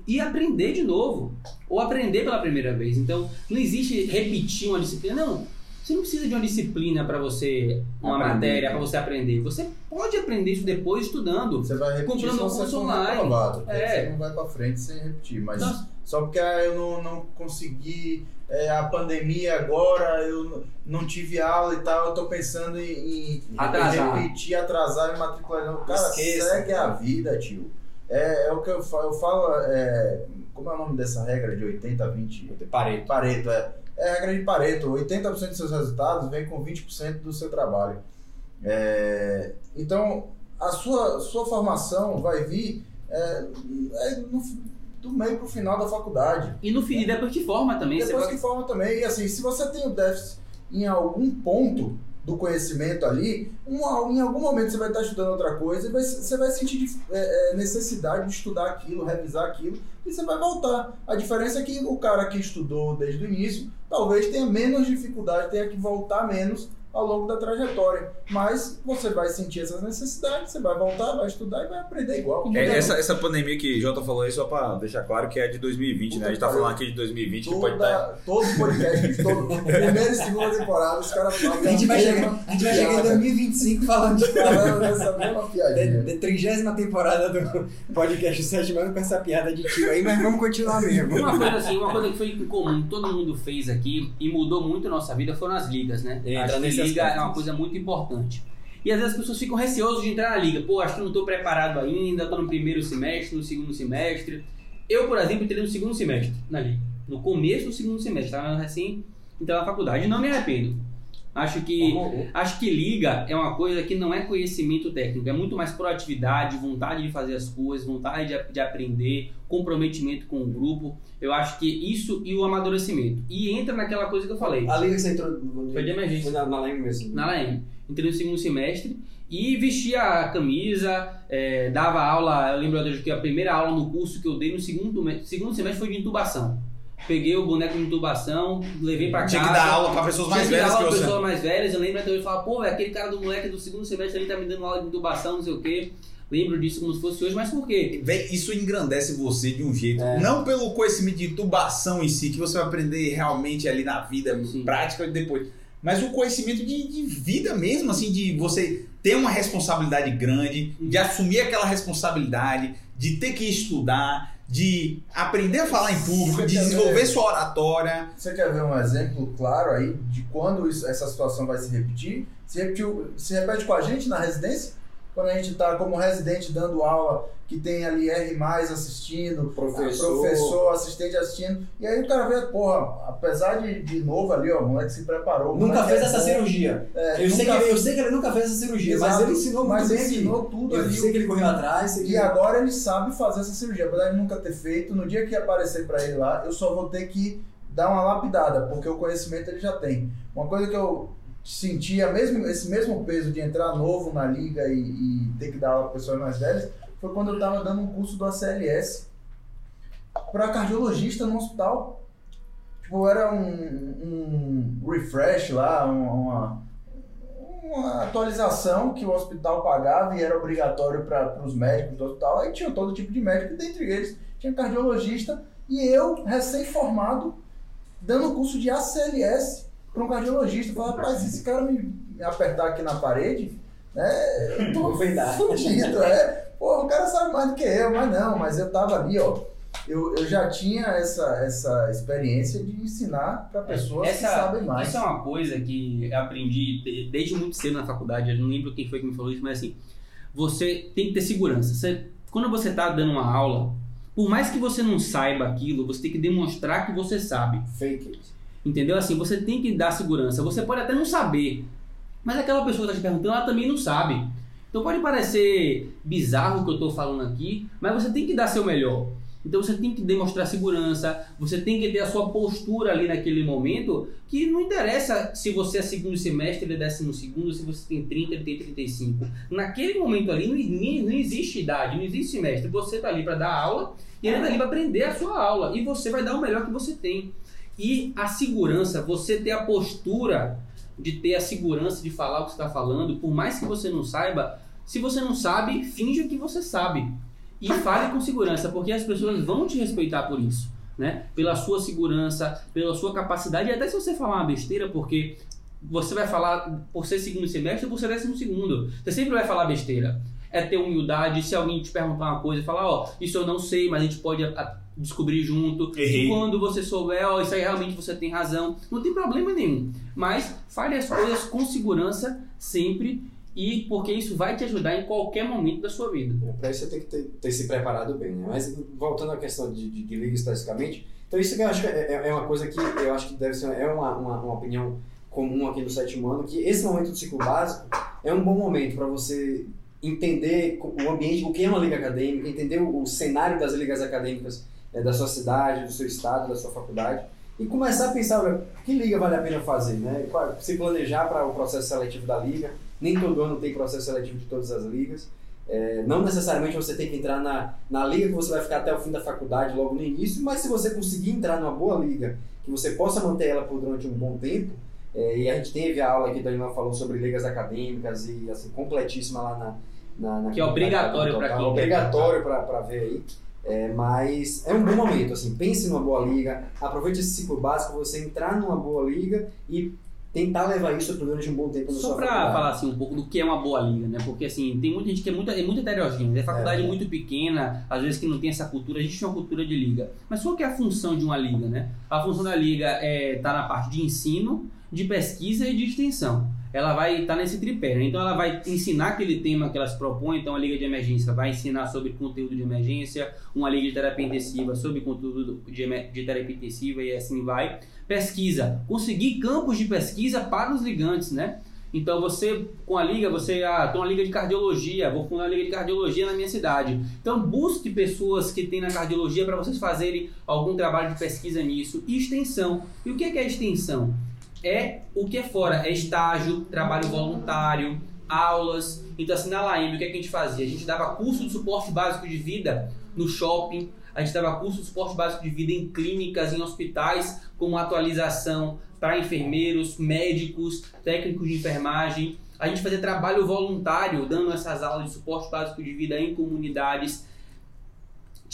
e aprender de novo ou aprender pela primeira vez. Então, não existe repetir uma disciplina, não. Você não precisa de uma disciplina para você, uma Aprender. matéria para você aprender. Você pode aprender isso depois estudando. Você vai repetir Comprando você curso for online. É. Você não vai pra frente sem repetir. Mas Nossa. só porque ah, eu não, não consegui é, a pandemia agora, eu não tive aula e tal, eu tô pensando em, em Atrasar. repetir, atrasar e matricular. Cara, Esqueça. segue a vida, tio. É, é o que eu falo. Eu falo é, como é o nome dessa regra de 80, 20? Parei. Pareto, é. É a regra de Pareto. 80% dos seus resultados vem com 20% do seu trabalho. É, então, a sua, sua formação vai vir é, é no- do meio para o final da faculdade. E no fim, e depois que forma também. Depois vai- que forma também. E assim, se você tem o déficit em algum ponto do conhecimento ali, um- em algum momento você vai estar estudando outra coisa e vai- você vai sentir é, é, necessidade de estudar aquilo, revisar aquilo, e você vai voltar. A diferença é que o cara que estudou desde o início talvez tenha menos dificuldade, tenha que voltar menos ao longo da trajetória. Mas você vai sentir essas necessidades, você vai voltar, vai estudar e vai aprender igual. É, essa, essa pandemia que Jota falou aí, só pra deixar claro que é de 2020, né? A gente tá falando aqui de 2020, que pode estar. Toda, todo podcast, todo, primeira e segunda temporada, os caras falam. A gente vai chegar, a gente vai chegar em piada, 2025 falando de falando essa mesma piadinha. Da 30 temporada do podcast Sete Anos com essa piada de tio aí, mas vamos continuar mesmo. Uma coisa assim, uma coisa que foi comum, todo mundo fez aqui e mudou muito a nossa vida foram as ligas, né? Entra nesse liga é uma coisa muito importante. E às vezes as pessoas ficam receosas de entrar na liga. Pô, acho que não estou preparado ainda, estou no primeiro semestre, no segundo semestre. Eu, por exemplo, entrei no segundo semestre na liga. No começo do segundo semestre, estava recém entrar na faculdade. E não me arrependo. Acho que Acho que liga é uma coisa que não é conhecimento técnico, é muito mais proatividade, vontade de fazer as coisas, vontade de, de aprender, comprometimento com o grupo. Eu acho que isso e o amadurecimento. E entra naquela coisa que eu falei, A liga você entrou Foi de emergência. Foi na, na Leme mesmo. na LAM. Entrei no segundo semestre e vestia a camisa, é, dava aula. Eu lembro que a primeira aula no curso que eu dei no segundo, segundo semestre foi de intubação. Peguei o boneco de intubação, levei pra casa. Tinha que dar aula pra pessoas mais Tinha que dar velhas que aula pra pessoas mais velhas. Eu lembro até hoje falar, pô, é aquele cara do moleque do segundo semestre ali tá me dando aula de intubação, não sei o quê. Lembro disso como se fosse hoje, mas por quê? Véi, isso engrandece você de um jeito. É. Não pelo conhecimento de tubação em si, que você vai aprender realmente ali na vida Sim. prática depois. Mas o conhecimento de, de vida mesmo, assim, de você ter uma responsabilidade grande, de assumir aquela responsabilidade, de ter que estudar, de aprender a falar em público, Você de desenvolver ver? sua oratória. Você quer ver um exemplo claro aí de quando isso- essa situação vai se repetir? Se, repetiu, se repete com a gente na residência? Quando a gente está como residente dando aula, que tem ali R assistindo, Professor. professor, assistente assistindo, e aí o cara vê, porra, apesar de, de novo ali, ó, o moleque se preparou. Nunca fez é essa bom, cirurgia. é, Eu, sei que, ele- eu sei que ele nunca fez essa cirurgia, mas Exato, ele ensinou muito mas bem ensinou tudo Eu ali. sei que ele correu atrás, que... E agora ele sabe fazer essa cirurgia, apesar de nunca ter feito. No dia que aparecer pra ele lá, eu só vou ter que dar uma lapidada, porque o conhecimento ele já tem. Uma coisa que eu sentia, mesmo, esse mesmo peso de entrar novo na liga e, e ter que dar aula para pessoas mais velhas, foi quando eu estava dando um curso do ACLS para cardiologista no hospital. Tipo, era um, um refresh lá, um- uma, uma atualização que o hospital pagava e era obrigatório para os médicos do hospital. Aí tinha todo tipo de médico, dentre eles tinha cardiologista e eu, recém-formado, dando curso de ACLS para um cardiologista. Eu falei, rapaz, se esse cara me apertar aqui na parede, né, eu tô Verdade. fudido, é. Pô, o cara sabe mais do que eu, mas não, mas eu tava ali, ó. Eu, eu já tinha essa, essa experiência de ensinar para pessoas que sabem mais. Isso é uma coisa que eu aprendi de- desde muito cedo na faculdade. Eu não lembro quem foi que me falou isso, mas assim, você tem que ter segurança. Você- quando você está dando uma aula, por mais que você não saiba aquilo, você tem que demonstrar que você sabe. Fake it. Entendeu? Assim, você tem que dar segurança. Você pode até não saber, mas aquela pessoa que está te perguntando, ela também não sabe. Então pode parecer bizarro o que eu estou falando aqui, mas você tem que dar seu melhor. Então você tem que demonstrar segurança, você tem que ter a sua postura ali naquele momento, que não interessa se você é segundo semestre, ele é décimo segundo, se você tem 30, ele tem 35. Naquele momento ali não, não- existe idade, não existe semestre. Você está ali para dar aula e ele está ali para aprender a sua aula. E você vai dar o melhor que você tem. E a segurança, você ter a postura de ter a segurança de falar o que está falando, por mais que você não saiba, se você não sabe, finja que você sabe. E fale com segurança, porque as pessoas vão te respeitar por isso. Né? Pela sua segurança, pela sua capacidade, e até se você falar uma besteira, porque você vai falar por ser segundo semestre ou por ser décimo segundo. Você sempre vai falar besteira. É ter humildade, se alguém te perguntar uma coisa, falar, ó, isso eu não sei, mas a gente pode descobrir junto. Errei. E quando você souber, ó, isso aí realmente você tem razão, não tem problema nenhum. Mas fale as coisas com segurança sempre e porque isso vai te ajudar em qualquer momento da sua vida. Para isso você tem que ter, ter se preparado bem, né? Mas voltando à questão de, de, de liga especificamente, então isso que eu acho que é, é- é uma coisa que eu acho que deve ser é uma, uma, uma opinião comum aqui no sétimo ano, que esse momento do ciclo básico é um bom momento para você entender o ambiente, o que é uma liga acadêmica, entender o, o cenário das ligas acadêmicas eh, da sua cidade, do seu estado, da sua faculdade e começar a pensar, olha, que liga vale a pena fazer, né? Se planejar para o processo seletivo da liga. Nem todo ano tem processo seletivo de todas as ligas. É, não necessariamente você tem que entrar na, na liga que você vai ficar até o fim da faculdade, logo no início, mas se você conseguir entrar numa boa liga, que você possa manter ela por durante um bom tempo, é, e a gente teve a aula que o Daniel falou sobre ligas acadêmicas e assim, completíssima lá na. na, na Que é obrigatório pra quem Obrigatório para ver aí. É, mas é um bom momento, assim, pense numa boa liga, aproveite esse ciclo básico, você entrar numa boa liga e tentar levar isso por durante um bom tempo na Só faculdade. falar assim um pouco do que é uma boa liga, né? Porque assim, tem muita gente que é muito, é muito heterogênea, é faculdade É. muito pequena, às vezes que não tem essa cultura, a gente tem uma cultura de liga. Mas qual que é a função de uma liga, né? A função da liga é tá na parte de ensino, de pesquisa e de extensão. Ela vai estar nesse tripé, né? Então ela vai ensinar aquele tema que ela se propõe, então a liga de emergência vai ensinar sobre conteúdo de emergência, uma liga de terapia intensiva sobre conteúdo de, de terapia intensiva e assim vai. Pesquisa, conseguir campos de pesquisa para os ligantes, né? Então você, com a liga, você, ah, tem uma liga de cardiologia, vou fundar uma liga de cardiologia na minha cidade. Então busque pessoas que tem na cardiologia para vocês fazerem algum trabalho de pesquisa nisso. E extensão. E o que é, que é extensão? É o que é fora, é estágio, trabalho voluntário, aulas. Então assim, na Laembe, o que, é que a gente fazia? A gente dava curso de suporte básico de vida no shopping, a gente dava curso de suporte básico de vida em clínicas, em hospitais, com atualização para enfermeiros, médicos, técnicos de enfermagem. A gente fazia trabalho voluntário, dando essas aulas de suporte básico de vida em comunidades.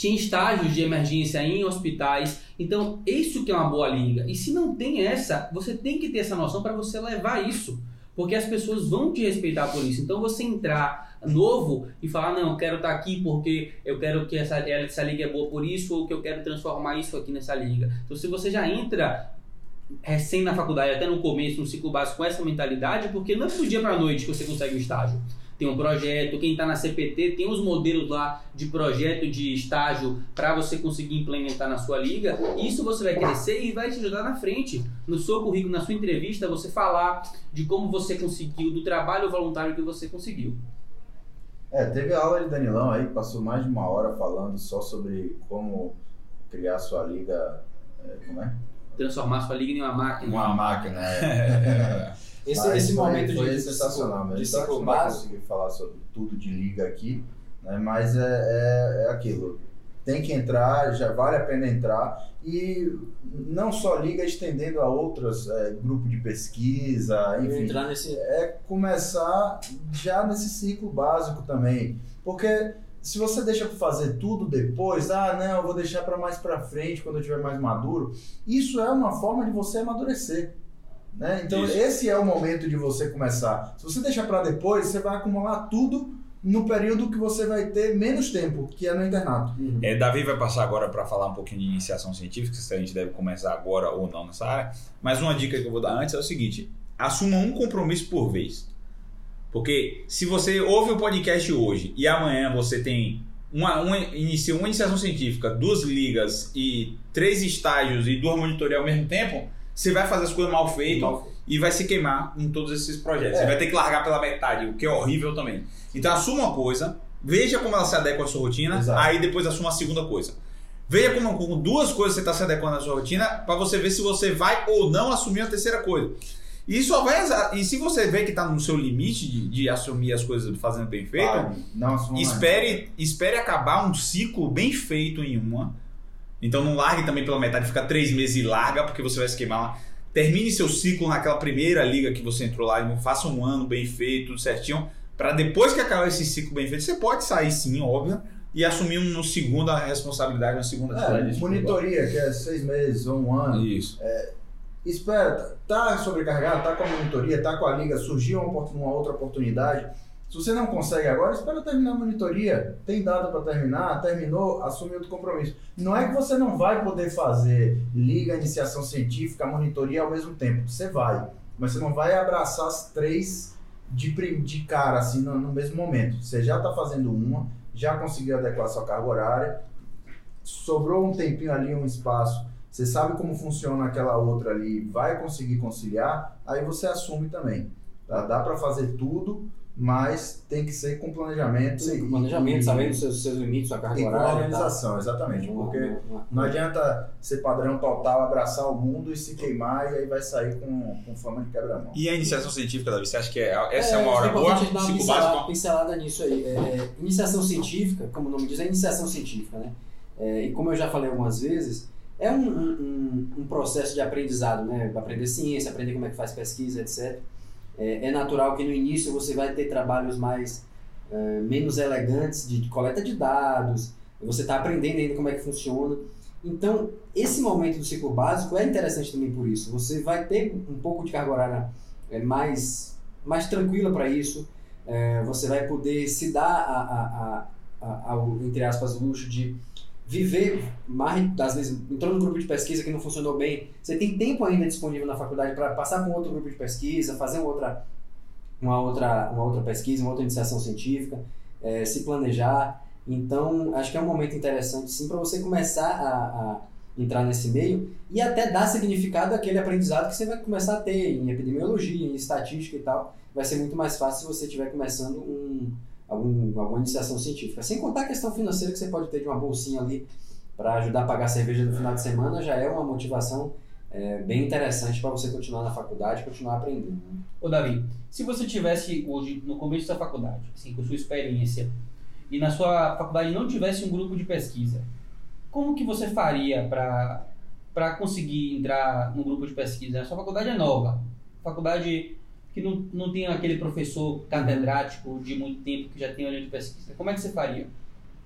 Tinha estágios de emergência em hospitais. Então, isso que é uma boa liga. E se não tem essa, você tem que ter essa noção para você levar isso. Porque as pessoas vão te respeitar por isso. Então, você entrar novo e falar, não, eu quero estar aqui porque eu quero que essa, essa liga é boa por isso ou que eu quero transformar isso aqui nessa liga. Então, se você já entra recém na faculdade, até no começo, no ciclo básico, com essa mentalidade, porque não é do dia para noite que você consegue um estágio. Tem um projeto, quem está na CPT tem os modelos lá de projeto de estágio para você conseguir implementar na sua liga. Isso você vai crescer e vai te ajudar na frente. No seu currículo, na sua entrevista, você falar de como você conseguiu, do trabalho voluntário que você conseguiu. É, teve a aula de Danilão aí, que passou mais de uma hora falando só sobre como criar sua liga. é, como é? Transformar sua liga em uma máquina. Uma máquina, é. Esse, Mas esse momento foi de, sensacional, de de ciclo não conseguir falar sobre tudo de liga aqui, né? mas é, é, é aquilo. Tem que entrar, já vale a pena entrar. E não só liga, estendendo a outros é, grupos de pesquisa, enfim. entrar nesse. É começar já nesse ciclo básico também. Porque se você deixa para fazer tudo depois, ah, não, eu vou deixar para mais para frente quando eu estiver mais maduro, isso é uma forma de você amadurecer. Né? Então, Isso. esse é o momento de você começar. Se você deixar para depois, você vai acumular tudo no período que você vai ter menos tempo, que é no internato. É, Davi vai passar agora para falar um pouquinho de iniciação científica, se a gente deve começar agora ou não nessa área. Mas uma dica que eu vou dar antes é o seguinte: assuma um compromisso por vez. Porque se você ouve o podcast hoje e amanhã você tem uma, uma, inicia uma iniciação científica, duas ligas e três estágios e duas monitorias ao mesmo tempo, você vai fazer as coisas mal feitas e vai se queimar em todos esses projetos. É. Você vai ter que largar pela metade, o que é horrível também. Então assuma uma coisa, veja como ela se adequa à sua rotina, Exato. aí depois assuma a segunda coisa. Veja como com duas coisas você está se adequando à sua rotina para você ver se você vai ou não assumir a terceira coisa. E só vai e se você vê que está no seu limite de, de assumir as coisas fazendo bem feito, Vai, mais. espere, espere acabar um ciclo bem feito em uma. Então não largue também pela metade, fica três meses e larga, porque você vai se queimar lá. Termine seu ciclo naquela primeira liga que você entrou lá e faça um ano bem feito, tudo certinho. Para depois que acabar esse ciclo bem feito, você pode sair sim, óbvio, e assumir um, no segunda responsabilidade, uma segunda É, monitoria, que é seis meses ou um ano. Isso. espera, tá sobrecarregado, tá com a monitoria, tá com a liga, surgiu uma, uma outra oportunidade. Se você não consegue agora, espera terminar a monitoria. Tem data para terminar, terminou, assume outro compromisso. Não é que você não vai poder fazer liga, iniciação científica, monitoria ao mesmo tempo. Você vai, mas você não vai abraçar as três de, de cara, assim, no, no mesmo momento. Você já está fazendo uma, já conseguiu adequar sua carga horária, sobrou um tempinho ali, um espaço você sabe como funciona aquela outra ali, vai conseguir conciliar, aí você assume também. Tá? Dá para fazer tudo, mas tem que ser com planejamento. Sim, e- com planejamento, e, sabendo os seus, seus limites, sua carga e com horária. tal. organização, exatamente. Uma- Porque uma- uma- não adianta ser padrão total, abraçar o mundo e se queimar, e aí vai sair com, com fama de quebra-mão. E a iniciação científica, Davi, você acha que é, essa é, uma acho hora que boa? importante a gente dar uma Ciclo pincelada, básico? pincelada nisso aí. É, é, iniciação científica, como o nome diz, é iniciação científica, né? É, e como eu já falei algumas vezes, é um, um, um- um processo de aprendizado, né? Aprender ciência, aprender como é que faz pesquisa, etc. É, é natural que no início você vai ter trabalhos mais é, menos elegantes de, de coleta de dados, você está aprendendo ainda como é que funciona. Então, esse momento do ciclo básico é interessante também por isso. Você vai ter um pouco de carga horária é, mais, mais tranquila para isso. É, você vai poder se dar a, a, a, ao, entre aspas, luxo de viver mais, às vezes, entrou num grupo de pesquisa que não funcionou bem, você tem tempo ainda disponível na faculdade para passar para um outro grupo de pesquisa, fazer uma outra, uma outra, uma outra pesquisa, uma outra iniciação científica, é, se planejar. Então, acho que é um momento interessante, sim, para você começar a, a entrar nesse meio e até dar significado àquele aprendizado que você vai começar a ter em epidemiologia, em estatística e tal. Vai ser muito mais fácil se você estiver começando um, algum, alguma iniciação científica. Sem contar a questão financeira que você pode ter de uma bolsinha ali para ajudar a pagar a cerveja no final de semana, já é uma motivação é, bem interessante para você continuar na faculdade continuar aprendendo. né? Ô Davi, se você tivesse hoje no começo da faculdade, assim, com sua experiência, e na sua faculdade não tivesse um grupo de pesquisa, como que você faria para para conseguir entrar no grupo de pesquisa? A sua faculdade é nova, faculdade que não, não tem aquele professor catedrático de muito tempo que já uma linha de pesquisa. Como é que você faria?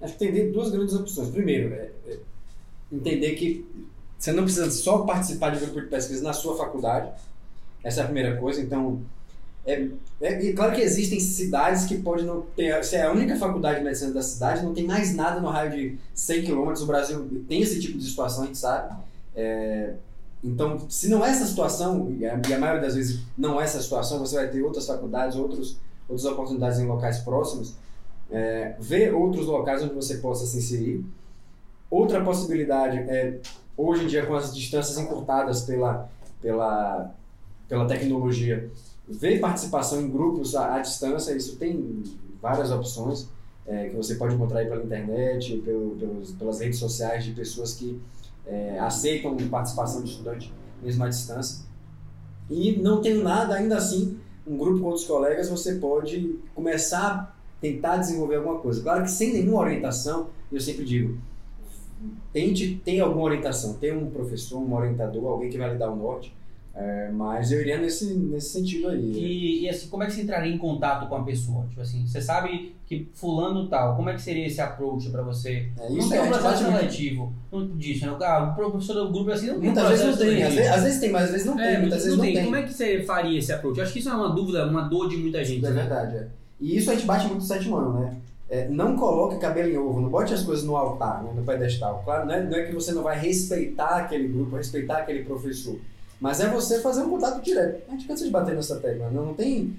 Acho que tem duas grandes opções. Primeiro, é, é entender que você não precisa só participar de grupo de pesquisa na sua faculdade. Essa é a primeira coisa. Então, é, é e claro que existem cidades que pode não ter, se é a única faculdade de medicina da cidade, não tem mais nada no raio de 100 km. O Brasil tem esse tipo de situação, a gente sabe. É, então, se não é essa situação, e a, e a maioria das vezes não é essa situação, você vai ter outras faculdades, outros, outras oportunidades em locais próximos. É, ver outros locais onde você possa se inserir. Outra possibilidade é, hoje em dia, com as distâncias encurtadas pela, pela, pela tecnologia, ver participação em grupos à, à distância. Isso tem várias opções é, que você pode encontrar aí pela internet, pelo, pelos, pelas redes sociais de pessoas que é, aceitam participação de estudante mesmo à distância. E não tem nada, ainda assim, um grupo com outros colegas, você pode começar a tentar desenvolver alguma coisa. Claro que sem nenhuma orientação, eu sempre digo, tente ter alguma orientação, ter um professor, um orientador, alguém que vai lhe dar o norte. É, mas eu iria nesse, nesse sentido aí. E, e, assim, como é que você entraria em contato com a pessoa? Tipo assim, você sabe que fulano tal, como é que seria esse approach pra você? É, não isso tem é, um processo muito. seletivo. Não disso, né? Ah, o professor do grupo assim não tem Muitas vezes não tem, às vezes, às vezes tem, mas às vezes não tem, É, muitas vezes não tem. Como é que você faria esse approach? Eu acho que isso é uma dúvida, uma dor de muita gente. É né? verdade, é. E isso a gente bate muito no sétimo ano, né? É, não coloque cabelo em ovo, não bote as coisas no altar, né, no pedestal. Claro, não é, não é que você não vai respeitar aquele grupo, respeitar aquele professor, mas é você fazer um contato direto. A gente cansa de bater nessa tecla, não, não tem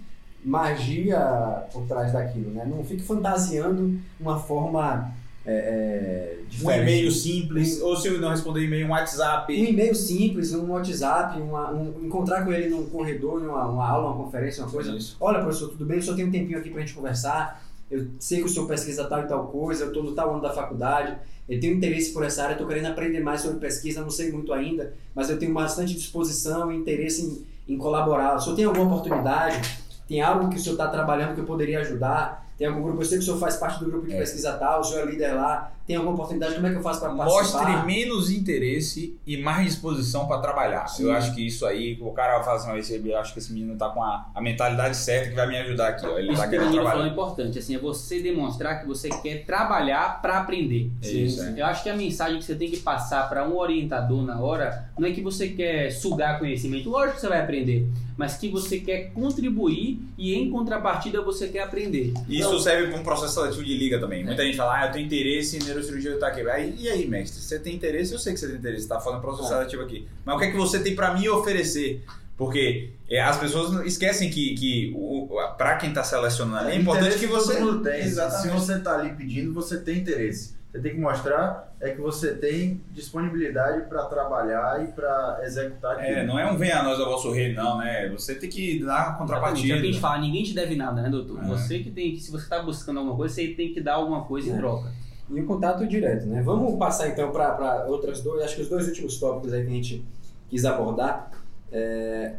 magia por trás daquilo, né? Não fique fantasiando uma forma é, é, Um e-mail simples, ou se eu não responder e-mail, um Um WhatsApp. e-mail simples, um WhatsApp, uma- um- encontrar com ele num corredor, numa uma aula, uma conferência, uma coisa. Isso. Olha, professor, tudo bem? O senhor tem um tempinho aqui pra gente conversar. Eu sei que o senhor pesquisa tal e tal coisa, eu estou no tal ano da faculdade, eu tenho interesse por essa área, estou querendo aprender mais sobre pesquisa, não sei muito ainda, mas eu tenho bastante disposição e interesse em, em colaborar. O senhor tem alguma oportunidade? Tem algo que o senhor está trabalhando que eu poderia ajudar? Tem algum grupo? Eu sei que o senhor faz parte do grupo de É. pesquisa tal, o senhor é líder lá. Tem alguma oportunidade? Como é que eu faço para participar? Mostre menos interesse e mais disposição para trabalhar. Sim. Eu acho que isso aí, o cara fala assim, "Não, esse- eu acho que esse menino tá com a, a mentalidade certa que vai me ajudar aqui. Ó. Ele Isso tá que o querendo Danilo falou é trabalhar. importante, assim, é você demonstrar que você quer trabalhar para aprender. É isso, é. Eu acho que a mensagem que você tem que passar para um orientador na hora não é que você quer sugar conhecimento, lógico que você vai aprender, mas que você quer contribuir e em contrapartida você quer aprender. Isso Então, serve para um processo seletivo de liga também. Muita gente fala, ah, eu tenho interesse em neurocirurgia do aqui. Aí, e aí, mestre? Você tem interesse? Eu sei que você tem interesse, você tá fazendo processo seletivo aqui. Mas o que é que você tem para me oferecer? Porque é, as pessoas esquecem que, que o, para quem tá selecionando ali, é importante que você. todo mundo tem. Exatamente. Se você está ali pedindo, você tem interesse. Você tem que mostrar é que você tem disponibilidade para trabalhar e para executar aquilo. É, não é um venha a nós ao vosso rei, não, né? Você tem que dar Exatamente. É o contrapartida. que a gente fala, ninguém te deve nada, né, doutor? É. Você que tem que, se você está buscando alguma coisa, você tem que dar alguma coisa em É. troca. E o contato direto, né? Vamos passar então para outras dois, acho que os dois últimos tópicos aí que a gente quis abordar. É,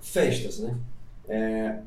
festas, né? É,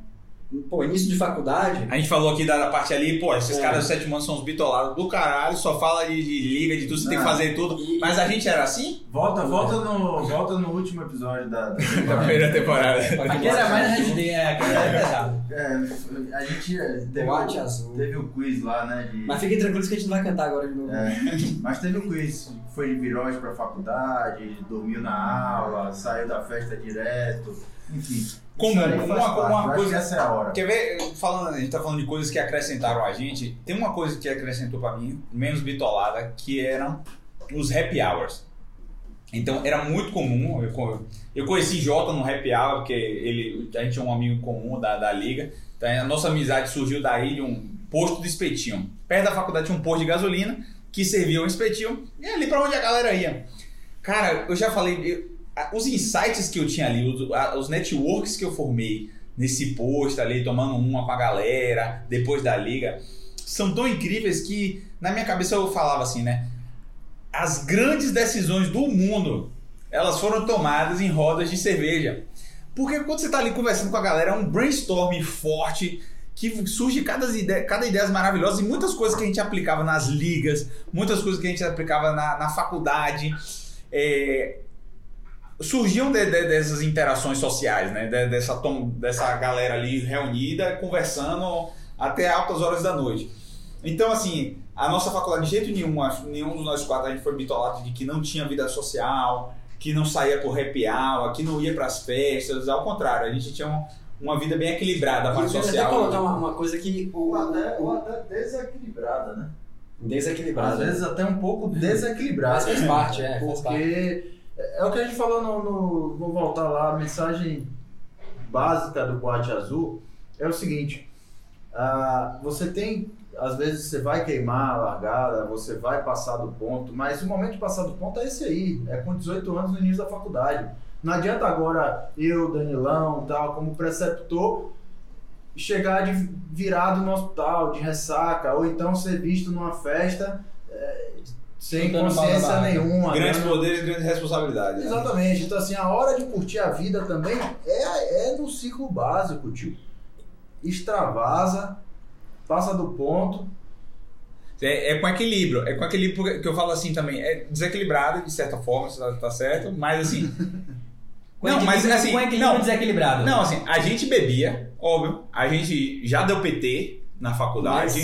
pô, início de faculdade, A gente falou aqui da, da parte ali, pô, esses É. caras do sétimo ano são uns bitolados do caralho, só fala de, de liga, de tudo, você tem que Não. fazer tudo. E- Mas a gente era assim? Volta, volta, no, volta no último episódio da, da Da primeira temporada. Aquele era mais HD, é, aquele era pesado. É, a gente é, teve, boate azul. teve o quiz lá, né? De, Mas fiquem tranquilos que a gente não vai cantar agora de novo. É, mas teve o quiz, foi de virose pra faculdade, dormiu na aula, saiu da festa direto, enfim. Comum, uma- uma coisa- essa é a hora. Quer ver, falando, a gente tá falando de coisas que acrescentaram a gente, tem uma coisa que acrescentou pra mim, menos bitolada, que eram os happy hours. Então era muito comum, eu, eu conheci Jota no happy hour, porque ele, a gente é um amigo comum da, da liga, então a nossa amizade surgiu daí de um posto de espetinho. Perto da faculdade tinha um posto de gasolina que servia um espetinho, e ali pra onde a galera ia. Cara, eu já falei, eu- os insights que eu tinha ali, os, networks que eu formei nesse posto ali, tomando uma com a galera, depois da liga, são tão incríveis que na minha cabeça eu falava assim, né? As grandes decisões do mundo, elas foram tomadas em rodas de cerveja. Porque quando você tá ali conversando com a galera, é um brainstorming forte, que surge cada ideia, cada ideias maravilhosas e muitas coisas que a gente aplicava nas ligas, muitas coisas que a gente aplicava na, na faculdade. é, surgiam de- de- dessas interações sociais, né? De- dessa, tom- dessa galera ali reunida, conversando até altas horas da noite. Então, assim, a nossa faculdade de jeito nenhum, acho- nenhum dos nós quatro a gente foi bitolado de que não tinha vida social, que não saía por happy hour, que não ia pras festas, ao contrário, a gente tinha um- uma vida bem equilibrada, a parte quero até social. colocar uma, uma coisa que Ou até, ou até desequilibrada, né? desequilibrado. Às vezes até um pouco desequilibrada. Mas faz parte, é, faz Porque é o que a gente falou no, no- Vou voltar lá, a mensagem básica do boate azul é o seguinte. ah, você tem. Às vezes você vai queimar a largada, você vai passar do ponto, mas o momento de passar do ponto é esse aí. É com 18 anos no início da faculdade. Não adianta agora eu, Danilão, tal, como preceptor, chegar de virado no hospital, de ressaca, ou então ser visto numa festa é, sem consciência nenhuma. Grandes né? poderes e grandes responsabilidades. né? Exatamente. Então, assim, a hora de curtir a vida também é, é no ciclo básico, tio. Extravasa, passa do ponto. É, é com equilíbrio, é com equilíbrio porque- que eu falo assim também, é desequilibrado de certa forma, você tá, tá certo, mas assim, Não, mas assim, Com equilíbrio não. desequilibrado. Não, assim, a gente bebia, óbvio. A gente já deu PT na faculdade,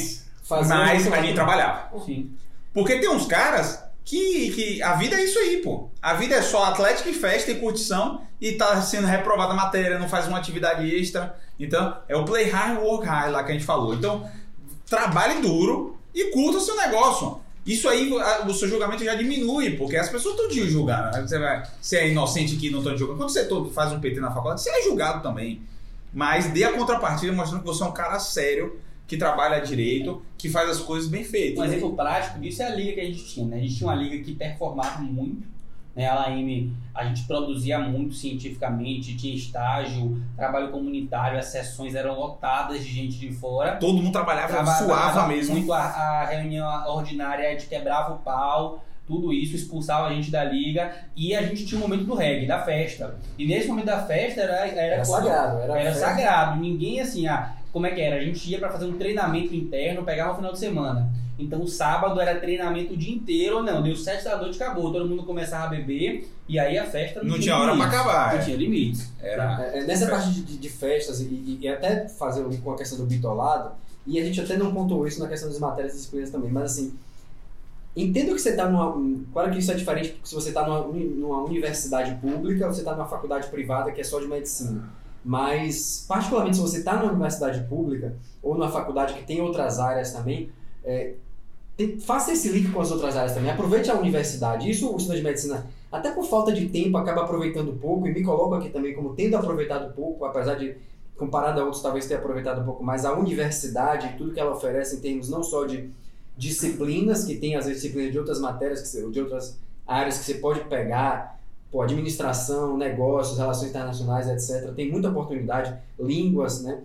Mas mas, a gente trabalhava. Sim. Porque tem uns caras que, que a vida é isso aí, pô. A vida é só atlética e festa e curtição e tá sendo reprovada a matéria, não faz uma atividade extra. Então, é o play hard, work hard lá que a gente falou. Então, trabalhe duro e curta seu negócio. Isso aí, o seu julgamento já diminui, porque as pessoas estão te julgando. Aí Você, vai, você é inocente aqui não estão julgando. Quando você todo faz um PT na faculdade, você é julgado também. Mas dê a contrapartida mostrando que você é um cara sério, que trabalha direito, que faz as coisas bem feitas. Um exemplo prático disso é a liga que a gente tinha, né? A gente tinha uma liga que performava muito, né? A LAM, a gente produzia muito cientificamente, tinha estágio, trabalho comunitário, as sessões eram lotadas de gente de fora. Todo mundo trabalhava, Traba- suava mesmo. Muito a, a reunião ordinária, a gente quebrava o pau, tudo isso, expulsava a gente da liga e a gente tinha o momento do reggae, da festa. E nesse momento da festa era, era, Era quando- sagrado, era, era sagrado. Ninguém assim, ah, como é que era? A gente ia pra fazer um treinamento interno, pegava o final de semana. Então o sábado era treinamento o dia inteiro, não, deu sete da noite, acabou, todo mundo começava a beber e aí a festa não, Não tinha hora pra limites. acabar, Não é. tinha limites. Era. É, é, nessa parte de, de- festas e, e- até fazer com a questão do bitolado, e a gente até não pontuou isso na questão das matérias e disciplinas também, mas assim, entendo que você está numa. um- Claro que isso é diferente se você está numa, numa universidade pública ou você está numa faculdade privada que é só de medicina. Mas, particularmente, se você está numa universidade pública ou numa faculdade que tem outras áreas também, é, tem- faça esse link com as outras áreas também. Aproveite a universidade. Isso o estudante de medicina até por falta de tempo, acaba aproveitando pouco, e me coloco aqui também como tendo aproveitado pouco, apesar de, comparado a outros, talvez ter aproveitado um pouco mais, a universidade, tudo que ela oferece em termos não só de disciplinas, que tem vezes disciplinas de outras matérias, que você- de outras áreas que você pode pegar, pô, administração, negócios, relações internacionais, etc. Tem muita oportunidade, línguas, né?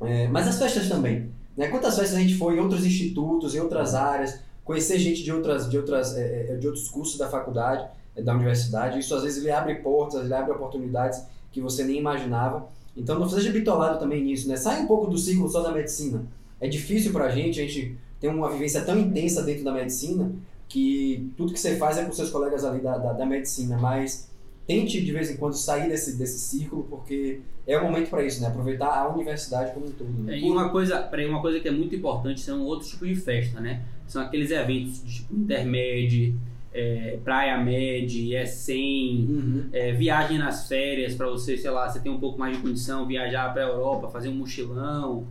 É, mas as festas também. Né? Quantas festas a gente foi em outros institutos, em outras áreas, conhecer gente de, outras, de, outras, é, é, de outros cursos da faculdade, é, da universidade, isso às vezes lhe abre portas, lhe abre oportunidades que você nem imaginava. Então não seja bitolado também nisso, né? Sai um pouco do ciclo só da medicina. É difícil pra gente, a gente tem uma vivência tão intensa dentro da medicina que tudo que você faz é com seus colegas ali da, da, da medicina, mas tente de vez em quando sair desse, desse círculo, porque é o momento para isso, né? Aproveitar a universidade como um todo. Né? E uma coisa, peraí, uma coisa que é muito importante são outros tipos de festa, né? São aqueles eventos de tipo intermédio, é, praia med, é 100, Uhum. é, viagem nas férias para você, sei lá, você tem um pouco mais de condição, viajar para a Europa, fazer um mochilão.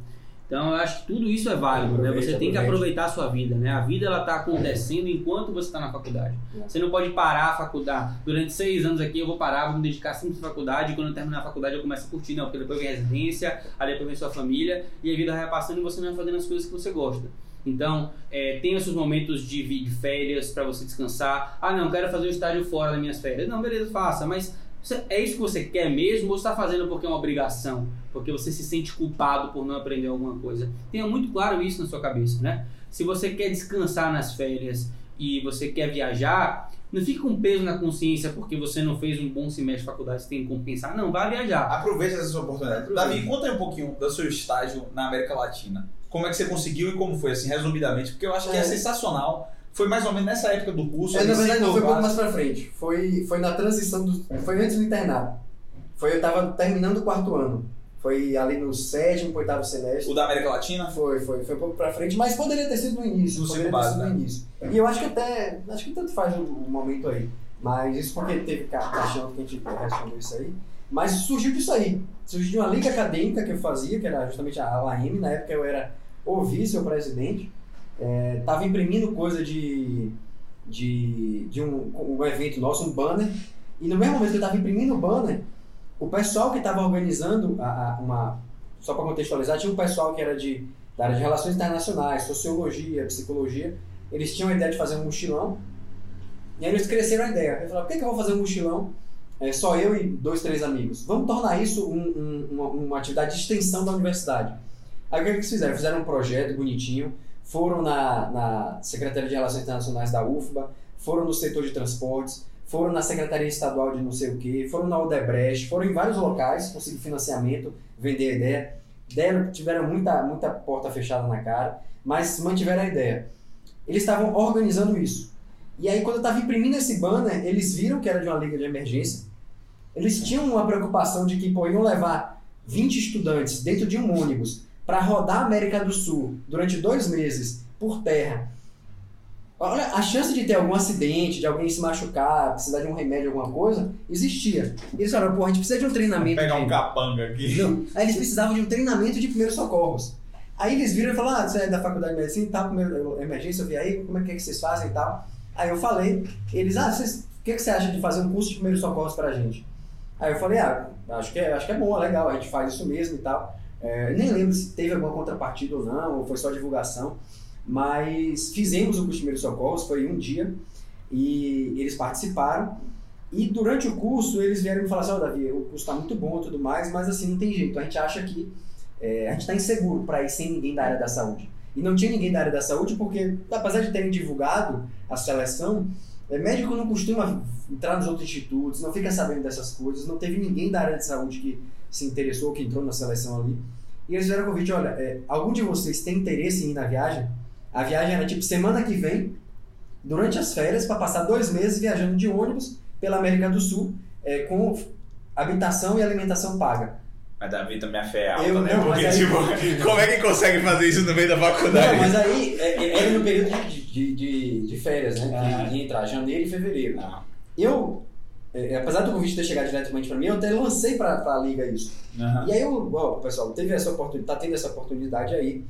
Então eu acho que tudo isso é válido, né? Aproveite, Você tem que aproveitar a sua vida, né? A vida ela tá acontecendo enquanto você está na faculdade. Você não pode parar a faculdade. Durante seis anos aqui eu vou parar, vou me dedicar sempre à faculdade e quando eu terminar a faculdade eu começo a curtir, não, porque depois vem residência, aí depois vem sua família e a vida vai passando e você não vai fazendo as coisas que você gosta. Então, é, tenha seus momentos de, férias para você descansar. Ah, não, quero fazer um estágio fora das minhas férias. Não, beleza, faça, mas é isso que você quer mesmo ou está fazendo porque é uma obrigação? Porque você se sente culpado por não aprender alguma coisa? Tenha muito claro isso na sua cabeça, né? Se você quer descansar nas férias e você quer viajar, não fique com peso na consciência porque você não fez um bom semestre de faculdade, você tem que compensar. Não, vá viajar. Aproveite essa sua oportunidade. Aproveite. Davi, conta aí um pouquinho do seu estágio na América Latina. Como é que você conseguiu e como foi, assim, resumidamente? Porque eu acho que é, É. sensacional. Foi mais ou menos nessa época do curso. É, na verdade, não, foi um pouco mais pra frente. Foi, foi na transição do. Foi antes do internato. Foi, eu tava terminando o quarto ano. Foi ali no sétimo, oitavo semestre. O da América Latina? Foi, foi, foi um pouco pra frente, mas poderia ter sido no início. No poderia ciclo ter sido básico, no né? início. E eu acho que até. Acho que tanto faz o, o momento aí. Mas isso porque teve ca- caixão que a gente respondeu isso aí. Mas surgiu disso aí. Surgiu de uma liga acadêmica que eu fazia, que era justamente a ALAM. Na época eu era o vice ou presidente. É, tava imprimindo coisa de, de, de um, um evento nosso, um banner. E no mesmo momento que eu estava imprimindo o banner, o pessoal que estava organizando a, a- uma. Só para contextualizar, tinha um pessoal que era de, da área de relações internacionais, sociologia, psicologia. Eles tinham a ideia de fazer um mochilão. E aí eles cresceram a ideia. Eu falei, por que, que eu vou fazer um mochilão? É, só eu e dois, três amigos. Vamos tornar isso um- um- uma, uma atividade de extensão da universidade. Aí o que, que eles fizeram? Fizeram um projeto bonitinho, foram na, na Secretaria de Relações Internacionais da UFBA, foram no setor de transportes, foram na Secretaria Estadual de não sei o que, foram na Odebrecht, foram em vários locais, conseguiram financiamento, vender a ideia, deram, tiveram muita, muita porta fechada na cara, mas mantiveram a ideia. Eles estavam organizando isso. E aí, quando eu estava imprimindo esse banner, eles viram que era de uma liga de emergência eles tinham uma preocupação de que pô, iam levar 20 estudantes dentro de um ônibus para rodar a América do Sul durante dois meses por terra. Olha, a chance de ter algum acidente, de alguém se machucar, precisar de um remédio, alguma coisa, existia. E eles falaram, pô, a gente precisa de um treinamento. Pegar um de... capanga aqui. Não. Aí eles precisavam de um treinamento de primeiros socorros. Aí eles viram e falaram, ah, você é da faculdade de medicina, tá, primeiro emergência, eu vi aí, como é que, é que vocês fazem e tal. Aí eu falei, eles, ah, vocês, o que, que você acha de fazer um curso de primeiros socorros pra gente? Aí eu falei, ah, acho que é, acho que é bom, é legal, a gente faz isso mesmo e tal. É, nem lembro se teve alguma contrapartida ou não, ou foi só divulgação, mas fizemos o curso de primeiros socorros, foi um dia, e eles participaram. E durante o curso eles vieram me falar assim, ó oh, Davi, o curso está muito bom e tudo mais, mas assim, não tem jeito, a gente acha que é, a gente está inseguro para ir sem ninguém da área da saúde. E não tinha ninguém da área da saúde porque, apesar de terem divulgado a seleção, é, médico não costuma entrar nos outros institutos, não fica sabendo dessas coisas, não teve ninguém da área de saúde que se interessou, que entrou na seleção ali. E eles fizeram o convite, olha, é, algum de vocês tem interesse em ir na viagem? A viagem era tipo semana que vem, durante as férias, para passar dois meses viajando de ônibus pela América do Sul, é, com habitação e alimentação paga. Mas Davi também a fé é alta, Eu- né? não, Porque, aí- tipo, como é que consegue fazer isso no meio da faculdade? Não, mas aí é, é, era no período de, de, de, de férias, né? Ah. Que ia entrar janeiro e fevereiro. Não. Eu, é, apesar do convite ter chegado diretamente para mim, eu até lancei para a liga isso. Aham. E aí, eu, ó, pessoal, teve essa oportunidade, tá tendo essa oportunidade aí.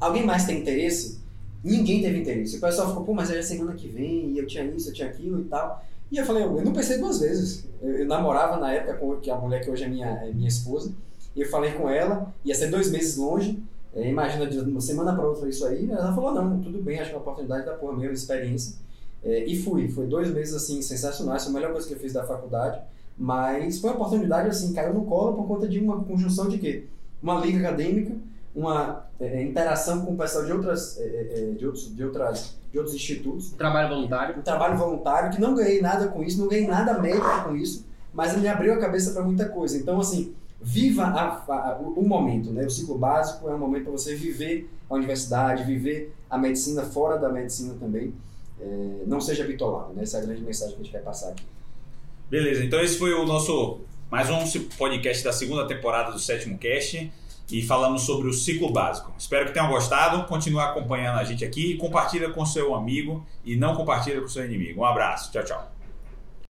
Alguém mais tem interesse? Ninguém teve interesse. O pessoal ficou, pô, mas é semana que vem, e eu tinha isso, eu tinha aquilo e tal. E eu falei, eu não pensei duas vezes. Eu, eu namorava na época com que a mulher que hoje é minha, é minha esposa. E eu falei com ela, ia ser dois meses longe. é, imagina de uma semana para outra isso aí. Ela falou, não, tudo bem, acho que é uma oportunidade da porra mesmo, experiência. É, e fui. Foi dois meses, assim, sensacionais. Foi a melhor coisa que eu fiz da faculdade. Mas foi uma oportunidade, assim, caiu no colo por conta de uma conjunção de quê? Uma liga acadêmica, uma é, é, interação com o pessoal de outras, é, é, é, de outros, de outras, de outros institutos, Trabalho voluntário. um trabalho voluntário que não ganhei nada com isso, não ganhei nada médico com isso, mas me abriu a cabeça para muita coisa. Então, assim, viva a- a- o, o momento, né? O ciclo básico é um momento para você viver a universidade, viver a medicina fora da medicina também. É, não seja bitolado, né? Essa é a grande mensagem que a gente quer passar aqui. Beleza, então esse foi o nosso mais um podcast da segunda temporada do sétimo cast e falamos sobre o ciclo básico. Espero que tenham gostado, continue acompanhando a gente aqui compartilha com seu amigo e não compartilha com seu inimigo. Um abraço, tchau, tchau.